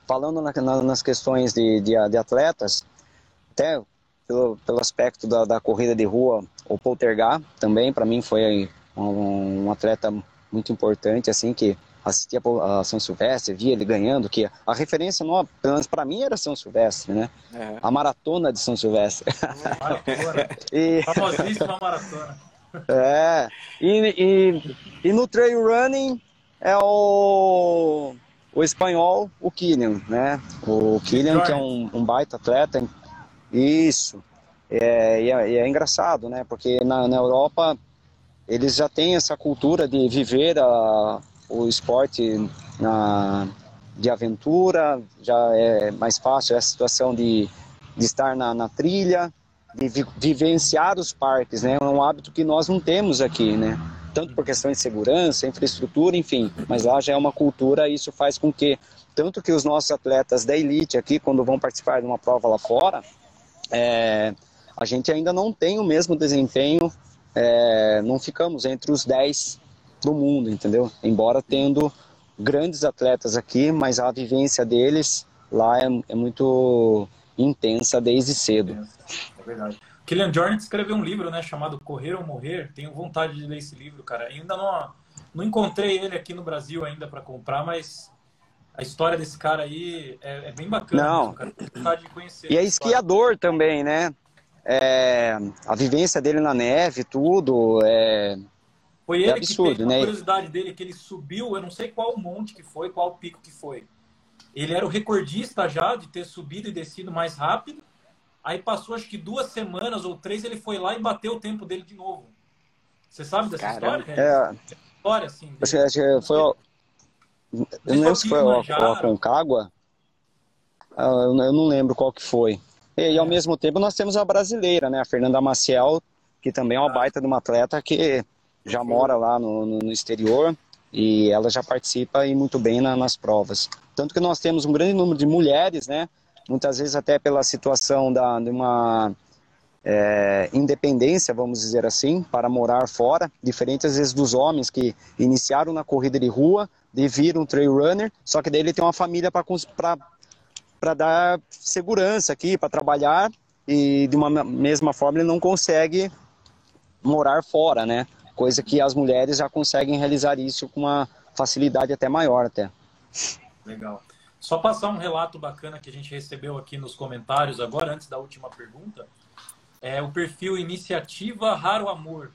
falando na, na, nas questões de, de, de, atletas, até pelo, pelo aspecto da, da, corrida de rua, o Poltergar também, para mim, foi um, um, atleta muito importante, assim, que assistia a São Silvestre, via ele ganhando, que a referência, não, pelo menos para mim, era São Silvestre, né? É. A maratona de São Silvestre. Maratona. e... Famosíssima maratona. É, e, e, e no trail running é o, o espanhol, o Killian, né? O Killian, que é um, um baita atleta, isso. É, e é, é, engraçado, né? Porque na, na Europa eles já têm essa cultura de viver a, o esporte na, de aventura, já é mais fácil essa situação de, de estar na, na trilha, de vi, vivenciar os parques, né? É um hábito que nós não temos aqui, né? Tanto por questão de segurança, infraestrutura, enfim. Mas lá já é uma cultura e isso faz com que, tanto que os nossos atletas da elite aqui, quando vão participar de uma prova lá fora, é, a gente ainda não tem o mesmo desempenho, é, não ficamos entre os 10 do mundo, entendeu? Embora tendo grandes atletas aqui, mas a vivência deles lá é, é muito intensa desde cedo. É verdade. Killian Jornet escreveu um livro, né, chamado Correr ou Morrer. Tenho vontade de ler esse livro, cara. Ainda não, não encontrei ele aqui no Brasil ainda para comprar, mas a história desse cara aí é, é bem bacana. Não. Mesmo, cara. Tenho vontade de conhecer. E é esquiador também, né? É, a vivência dele na neve, tudo, é, foi ele é absurdo, que fez, né? a curiosidade dele que ele subiu, eu não sei qual monte que foi, qual pico que foi. Ele era o recordista já de ter subido e descido mais rápido. Aí passou acho que duas semanas ou três, ele foi lá e bateu o tempo dele de novo. Você sabe dessa Caramba. história? É. História, assim. Acho acho que foi. Eu não lembro se foi o, o Concagua. Ah, eu não lembro qual que foi. E, ao mesmo tempo nós temos a brasileira, né? A Fernanda Maciel, que também é uma ah. baita de uma atleta que já mora lá no, no, no exterior e ela já participa e muito bem na, nas provas. Tanto que nós temos um grande número de mulheres, né? Muitas vezes até pela situação da, de uma é, independência, vamos dizer assim, para morar fora, diferente às vezes dos homens que iniciaram na corrida de rua, de vir um trail runner, só que daí ele tem uma família para dar segurança aqui, para trabalhar, e de uma mesma forma ele não consegue morar fora, né? Coisa que as mulheres já conseguem realizar isso com uma facilidade até maior até. Legal. Só passar um relato bacana que a gente recebeu aqui nos comentários agora, antes da última pergunta. É o perfil Iniciativa Raro Amor.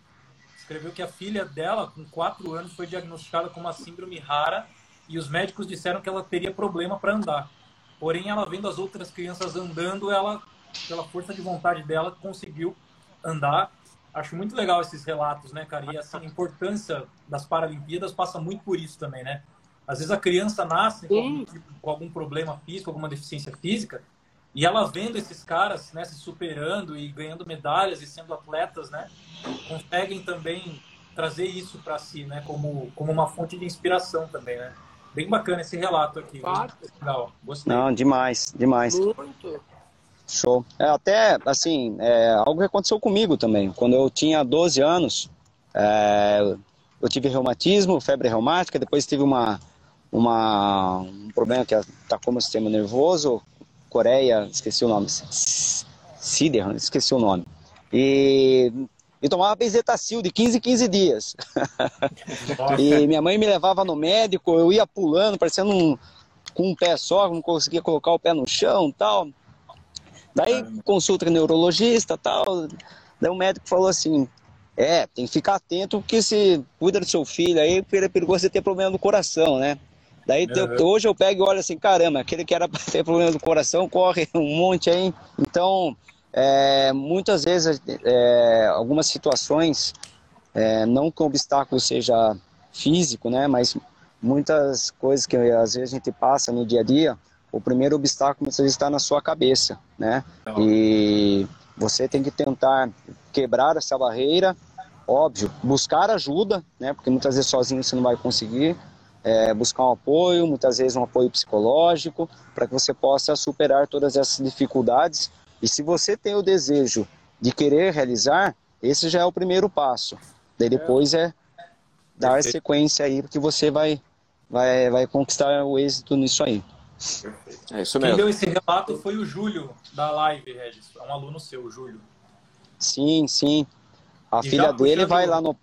Escreveu que a filha dela, com 4 anos, foi diagnosticada com uma síndrome rara e os médicos disseram que ela teria problema para andar. Porém, ela vendo as outras crianças andando, ela, pela força de vontade dela, conseguiu andar acho muito legal esses relatos, né, cara? E essa importância das Paralimpíadas passa muito por isso também, né? Às vezes a criança nasce com algum, tipo, com algum, problema físico, alguma deficiência física, e ela vendo esses caras né, se superando e ganhando medalhas e sendo atletas, né, conseguem também trazer isso para si, né, como, como uma fonte de inspiração também, né? Bem bacana esse relato aqui. Legal, gostei. Não, demais, demais. Muito. Show. É, até, assim, é, algo que aconteceu comigo também. Quando eu tinha 12 anos, é, eu tive reumatismo, febre reumática, depois tive uma, uma, um problema que atacou meu sistema nervoso, Coreia, esqueci o nome, Cider, esqueci o nome. E, e tomava benzetacil de 15 em 15 dias. e minha mãe me levava no médico, eu ia pulando, parecendo um, com um pé só, não conseguia colocar o pé no chão tal. Daí consulta com o neurologista tal. Daí o médico falou assim: é, tem que ficar atento porque se cuida do seu filho aí, porque é perigoso você ter problema do coração, né? Daí uhum. hoje eu pego e olho assim, caramba, aquele que era para ter problema do coração corre um monte aí. Então, é, muitas vezes, é, algumas situações, é, não que o obstáculo seja físico, né? Mas muitas coisas que às vezes a gente passa no dia a dia, o primeiro obstáculo muitas vezes está na sua cabeça, né? E você tem que tentar quebrar essa barreira, óbvio, buscar ajuda, né? Porque muitas vezes sozinho você não vai conseguir. É, buscar um apoio, muitas vezes um apoio psicológico, para que você possa superar todas essas dificuldades. E se você tem o desejo de querer realizar, esse já é o primeiro passo. Daí depois é dar Perfeito. sequência aí, porque você vai, vai, vai conquistar o êxito nisso aí. É isso mesmo. Quem deu esse relato foi o Júlio da live, Regis. É um aluno seu, o Júlio. Sim, sim. A e filha dele vai lá no,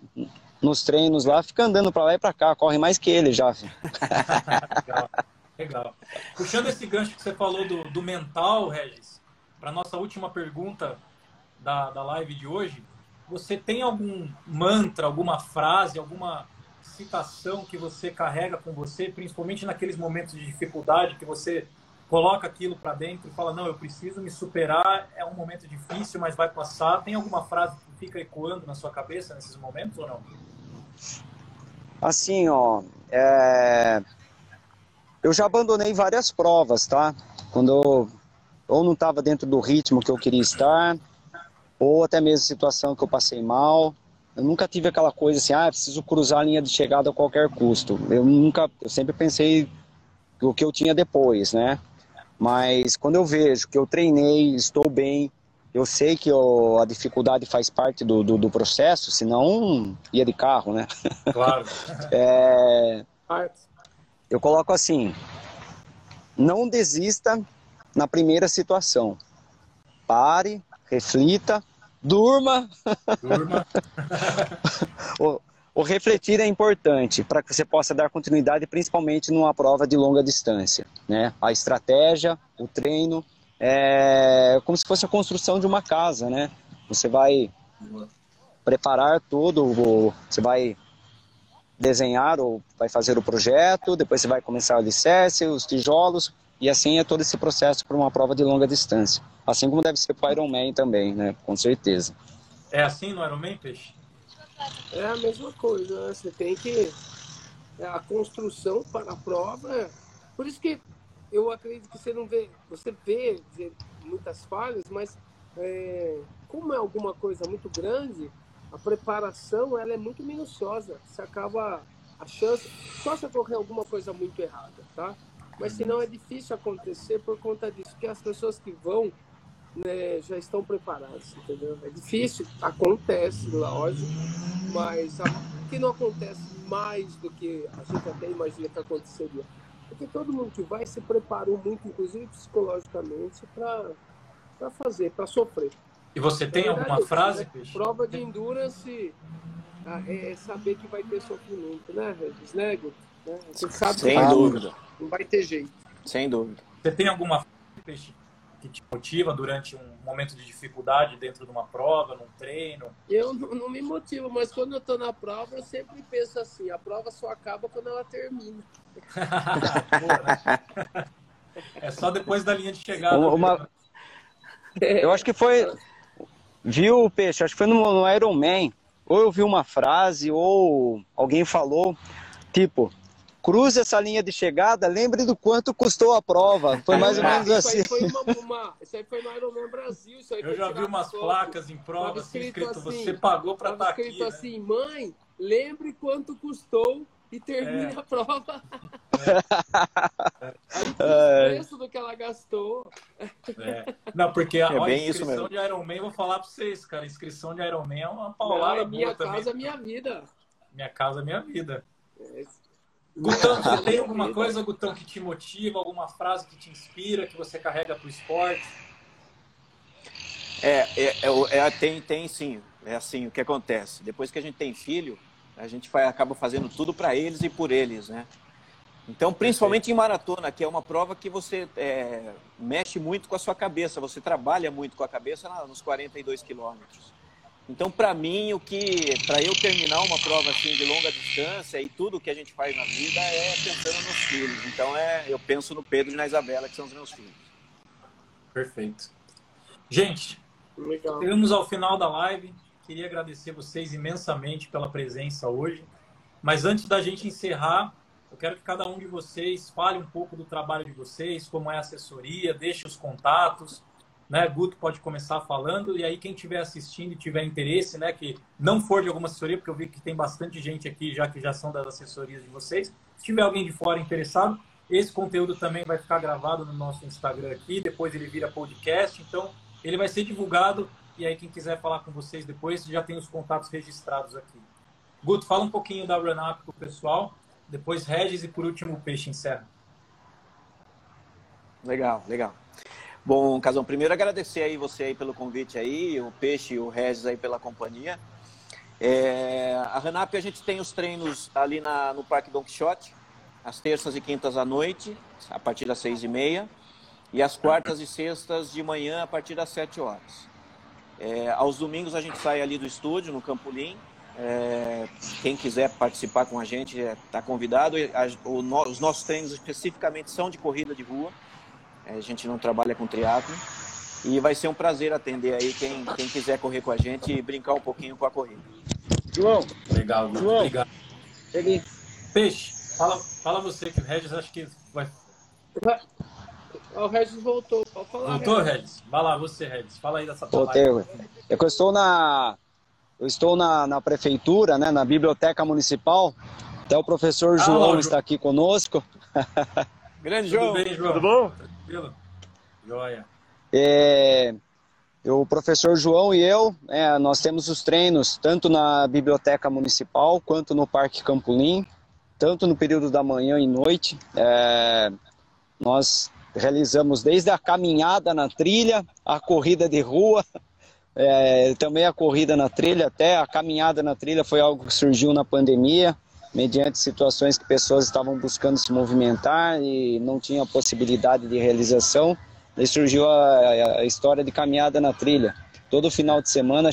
nos treinos lá, fica andando para lá e para cá, corre mais que ele já. legal, legal. Puxando esse gancho que você falou do, do mental, Regis, para nossa última pergunta da, da live de hoje, você tem algum mantra, alguma frase, alguma citação que você carrega com você, principalmente naqueles momentos de dificuldade que você coloca aquilo para dentro e fala: Não, eu preciso me superar, é um momento difícil, mas vai passar. Tem alguma frase que fica ecoando na sua cabeça nesses momentos ou não? Assim, ó, é... eu já abandonei várias provas, tá? Quando eu ou não estava dentro do ritmo que eu queria estar, ou até mesmo situação que eu passei mal. Eu nunca tive aquela coisa assim, ah, preciso cruzar a linha de chegada a qualquer custo. Eu nunca, eu sempre pensei o que eu tinha depois, né? Mas quando eu vejo que eu treinei, estou bem, eu sei que eu, a dificuldade faz parte do, do, do, processo, senão ia de carro, né? Claro. é, eu coloco assim: não desista na primeira situação. Pare, reflita, durma. Durma. o, o refletir é importante para que você possa dar continuidade, principalmente numa prova de longa distância. Né? A estratégia, o treino, é como se fosse a construção de uma casa. Né? Você vai preparar tudo, você vai desenhar ou vai fazer o projeto, depois você vai começar o alicerce, os tijolos, e assim é todo esse processo para uma prova de longa distância. Assim como deve ser para o Ironman também, né? Com certeza. É assim no Ironman, Peixe? É a mesma coisa, né? Você tem que... É a construção para a prova... Por isso que eu acredito que você não vê... Você vê dizer, muitas falhas, mas é, como é alguma coisa muito grande, a preparação ela é muito minuciosa. Você acaba a chance... Só se ocorrer alguma coisa muito errada, tá? Mas se não é difícil acontecer por conta disso, porque as pessoas que vão né, já estão preparadas, entendeu? É difícil, acontece, lógico, mas o que não acontece mais do que a gente até imagina que aconteceria? Porque todo mundo que vai se preparou muito, inclusive psicologicamente, para fazer, para sofrer. E você tem verdade, alguma frase, né? Peixe? Prova de endurance ah, é saber que vai ter sofrimento, né, Regis? Né, Guto? Né? Você sabe Sem dúvida. Não vai ter jeito. Sem dúvida. Você tem alguma peixe que te motiva durante um momento de dificuldade dentro de uma prova, num treino? Eu não, não me motivo, mas quando eu estou na prova, eu sempre penso assim: a prova só acaba quando ela termina. Boa, né? É só depois da linha de chegada. Uma... Eu acho que foi. Viu, Peixe? Acho que foi no, no Iron Man. Ou eu vi uma frase, ou alguém falou, tipo, cruze essa linha de chegada, lembre do quanto custou a prova. Foi mais ou menos assim. Isso aí foi, uma, isso aí foi no Ironman Brasil. Eu já vi umas placas em prova assim, escrito, assim, você pagou para estar tá aqui. escrito né? assim, mãe, lembre quanto custou e termine é. a prova. É. Aí o preço do que ela gastou. É. Não, porque a, é a inscrição de Ironman, vou falar para vocês, cara, a inscrição de Ironman é uma paulada Não, Minha casa, também. minha vida. Minha casa, minha vida. É. Gutão, você tem alguma coisa, Gutão, que te motiva, alguma frase que te inspira, que você carrega para o esporte? É, é, é, é, tem, tem sim. É assim, o que acontece? Depois que a gente tem filho, a gente vai, acaba fazendo tudo para eles e por eles, né? Então, principalmente em maratona, que é uma prova que você é, mexe muito com a sua cabeça, você trabalha muito com a cabeça nos 42 quilômetros. Então, para mim, o que para eu terminar uma prova assim de longa distância e tudo que a gente faz na vida é pensando nos filhos. Então, é eu penso no Pedro e na Isabela, que são os meus filhos. Perfeito. Gente, chegamos ao final da live. Queria agradecer vocês imensamente pela presença hoje. Mas antes da gente encerrar, eu quero que cada um de vocês fale um pouco do trabalho de vocês, como é a assessoria, deixe os contatos, né? Guto pode começar falando e aí quem estiver assistindo e tiver interesse, né, que não for de alguma assessoria, porque eu vi que tem bastante gente aqui já que já são das assessorias de vocês. Se tiver alguém de fora interessado, esse conteúdo também vai ficar gravado no nosso Instagram aqui, depois ele vira podcast, então ele vai ser divulgado e aí quem quiser falar com vocês depois já tem os contatos registrados aqui. Guto, fala um pouquinho da Run Up para o pessoal, depois Regis e por último o Peixe encerra. Legal, legal. Bom, Casão, primeiro agradecer aí você aí pelo convite aí, o Peixe e o Regis aí pela companhia. É, a Ranap a gente tem os treinos ali na, no Parque Don Quixote, às terças e quintas à noite, a partir das seis e meia, e às quartas e sextas de manhã, a partir das sete horas. É, aos domingos a gente sai ali do estúdio, no Campolim. É, quem quiser participar com a gente está convidado. A, o, os nossos treinos especificamente são de corrida de rua. É, a gente não trabalha com triatlo. E vai ser um prazer atender aí quem, quem quiser correr com a gente e brincar um pouquinho com a corrida. João. Legal, João. Obrigado. Cheguei. Peixe, fala, fala você que o Regis acho que vai. O Regis voltou. Pode falar. Voltou, Regis? Regis? Vai lá, você, Regis. Fala aí dessa Voltei. É que eu estou na. Eu estou na, na prefeitura, né, na biblioteca municipal. Até o professor ah, João está aqui conosco. Grande João. Tudo bem, João? Tudo bom? Tranquilo? Joia. É, o professor João e eu, é, nós temos os treinos tanto na biblioteca municipal quanto no Parque Campolim, tanto no período da manhã e noite. É, nós realizamos desde a caminhada na trilha, a corrida de rua, é, também a corrida na trilha, até a caminhada na trilha foi algo que surgiu na pandemia mediante situações que pessoas estavam buscando se movimentar e não tinham a possibilidade de realização. Daí surgiu a, a história de caminhada na trilha. Todo final de semana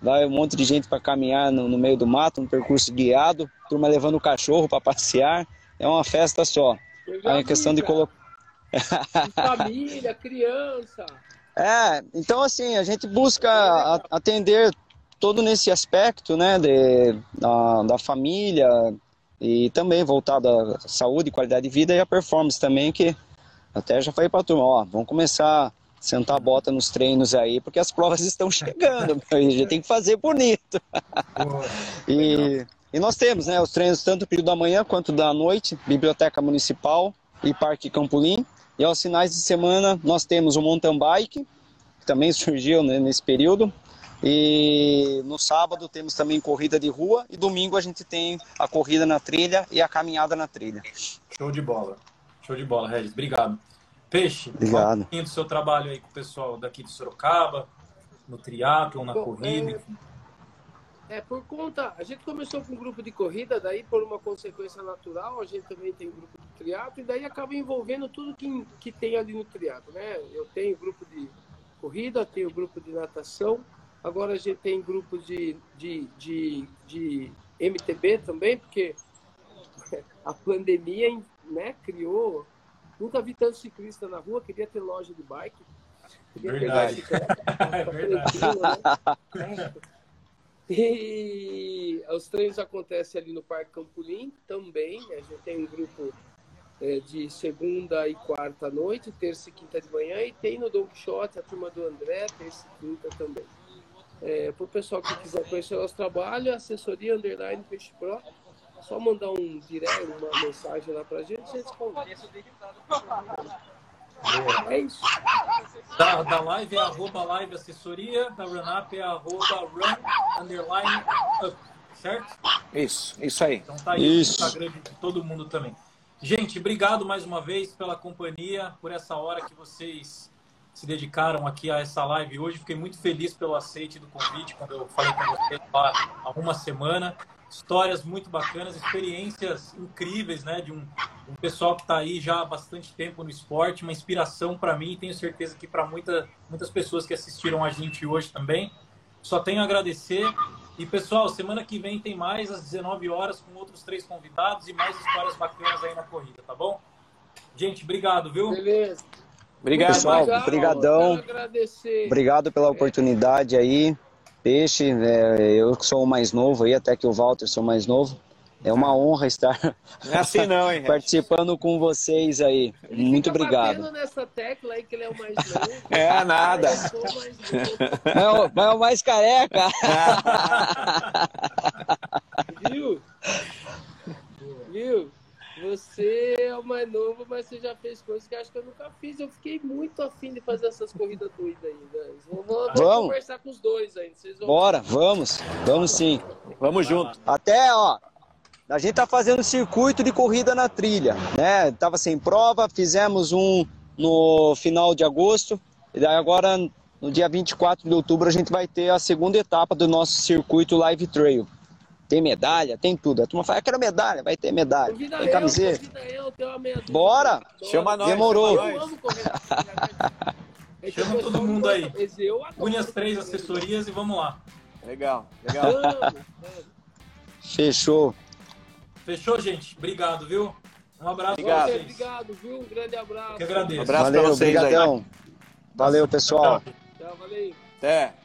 vai um monte de gente para caminhar no, no, meio do mato, um percurso guiado, turma levando o cachorro para passear. É uma festa só. A questão de colocar. Família, criança. É, então assim, a gente busca atender todo nesse aspecto, né, de, da, da família e também voltado à saúde, qualidade de vida e a performance também, que até já falei para a turma, ó, vamos começar a sentar a bota nos treinos aí, porque as provas estão chegando, a gente tem que fazer bonito. e, e nós temos, né, os treinos tanto no período da manhã quanto da noite, Biblioteca Municipal e Parque Campolim, e aos finais de semana nós temos o mountain bike, que também surgiu né, nesse período, e no sábado temos também corrida de rua e domingo a gente tem a corrida na trilha e a caminhada na trilha. Show de bola. Show de bola, Regis. Obrigado. Peixe, Obrigado. um pouquinho do seu trabalho aí com o pessoal daqui de Sorocaba, no triatlo, na Bom, corrida. É, é, por conta, a gente começou com um grupo de corrida, daí por uma consequência natural, a gente também tem um grupo de triatlo e daí acaba envolvendo tudo que, que tem ali no triatlo, né? Eu tenho grupo de corrida, tenho grupo de natação, Agora a gente tem grupo de, de, de, de MTB também, porque a pandemia né, criou. Nunca vi tanto ciclista na rua, queria ter loja de bike. Queria verdade. é verdade. Né? E os treinos acontecem ali no Parque Campolim também. A gente tem um grupo é, de segunda e quarta noite, terça e quinta de manhã, e tem no Don Quixote a turma do André, terça e quinta também. É, para o pessoal que quiser conhecer o nosso trabalho, assessoria underline Peixe Pro, é só mandar um direct, uma mensagem lá para a gente, a gente conversa. É isso. Da, da live é arroba live assessoria, da RunUp é arroba run underline up, certo? Isso, isso aí. Então tá aí isso. o Instagram de todo mundo também. Gente, obrigado mais uma vez pela companhia, por essa hora que vocês se dedicaram aqui a essa live hoje. Fiquei muito feliz pelo aceite do convite quando eu falei com vocês há uma semana. Histórias muito bacanas, experiências incríveis, né? De um, um pessoal que está aí já há bastante tempo no esporte, uma inspiração para mim e tenho certeza que para muita, muitas pessoas que assistiram a gente hoje também. Só tenho a agradecer. E pessoal, semana que vem tem mais às 19 horas com outros três convidados e mais histórias bacanas aí na corrida, tá bom? Gente, obrigado, viu? Beleza. Obrigado, pessoal. Obrigadão. Obrigado pela oportunidade aí. Peixe, é, eu sou o mais novo aí, até que o Walter sou mais novo. É uma honra estar não é assim não, hein, participando com vocês aí. Ele Muito obrigado. nessa tecla aí que ele é o mais novo. É, nada. Mas é o, é o mais careca. Viu? Viu? Você é o mais novo, mas você já fez coisas que acho que eu nunca fiz. Eu fiquei muito afim de fazer essas corridas doidas ainda. Vamos, vamos conversar com os dois ainda. Vão... Bora, vamos. Vamos sim. Vamos junto. Até, ó, a gente tá fazendo circuito de corrida na trilha, né? Tava sem prova, fizemos um no final de agosto, e daí agora no dia 24 de outubro a gente vai ter a segunda etapa do nosso circuito Live Trail. Tem medalha, tem tudo. A turma fala, eu quero medalha, vai ter medalha. Convida tem camiseta. Eu, Bora! Chama nós. Demorou. Eu amo Chama todo mundo aí. Une as três assessorias e vamos lá. Legal, legal. Fechou. Fechou, gente? Obrigado, viu? Um abraço obrigado. pra vocês. Obrigado, viu? Um grande abraço. Que agradeço. Um abraço valeu, pra vocês obrigadão. Aí. Valeu, pessoal. Tchau, valeu. Até.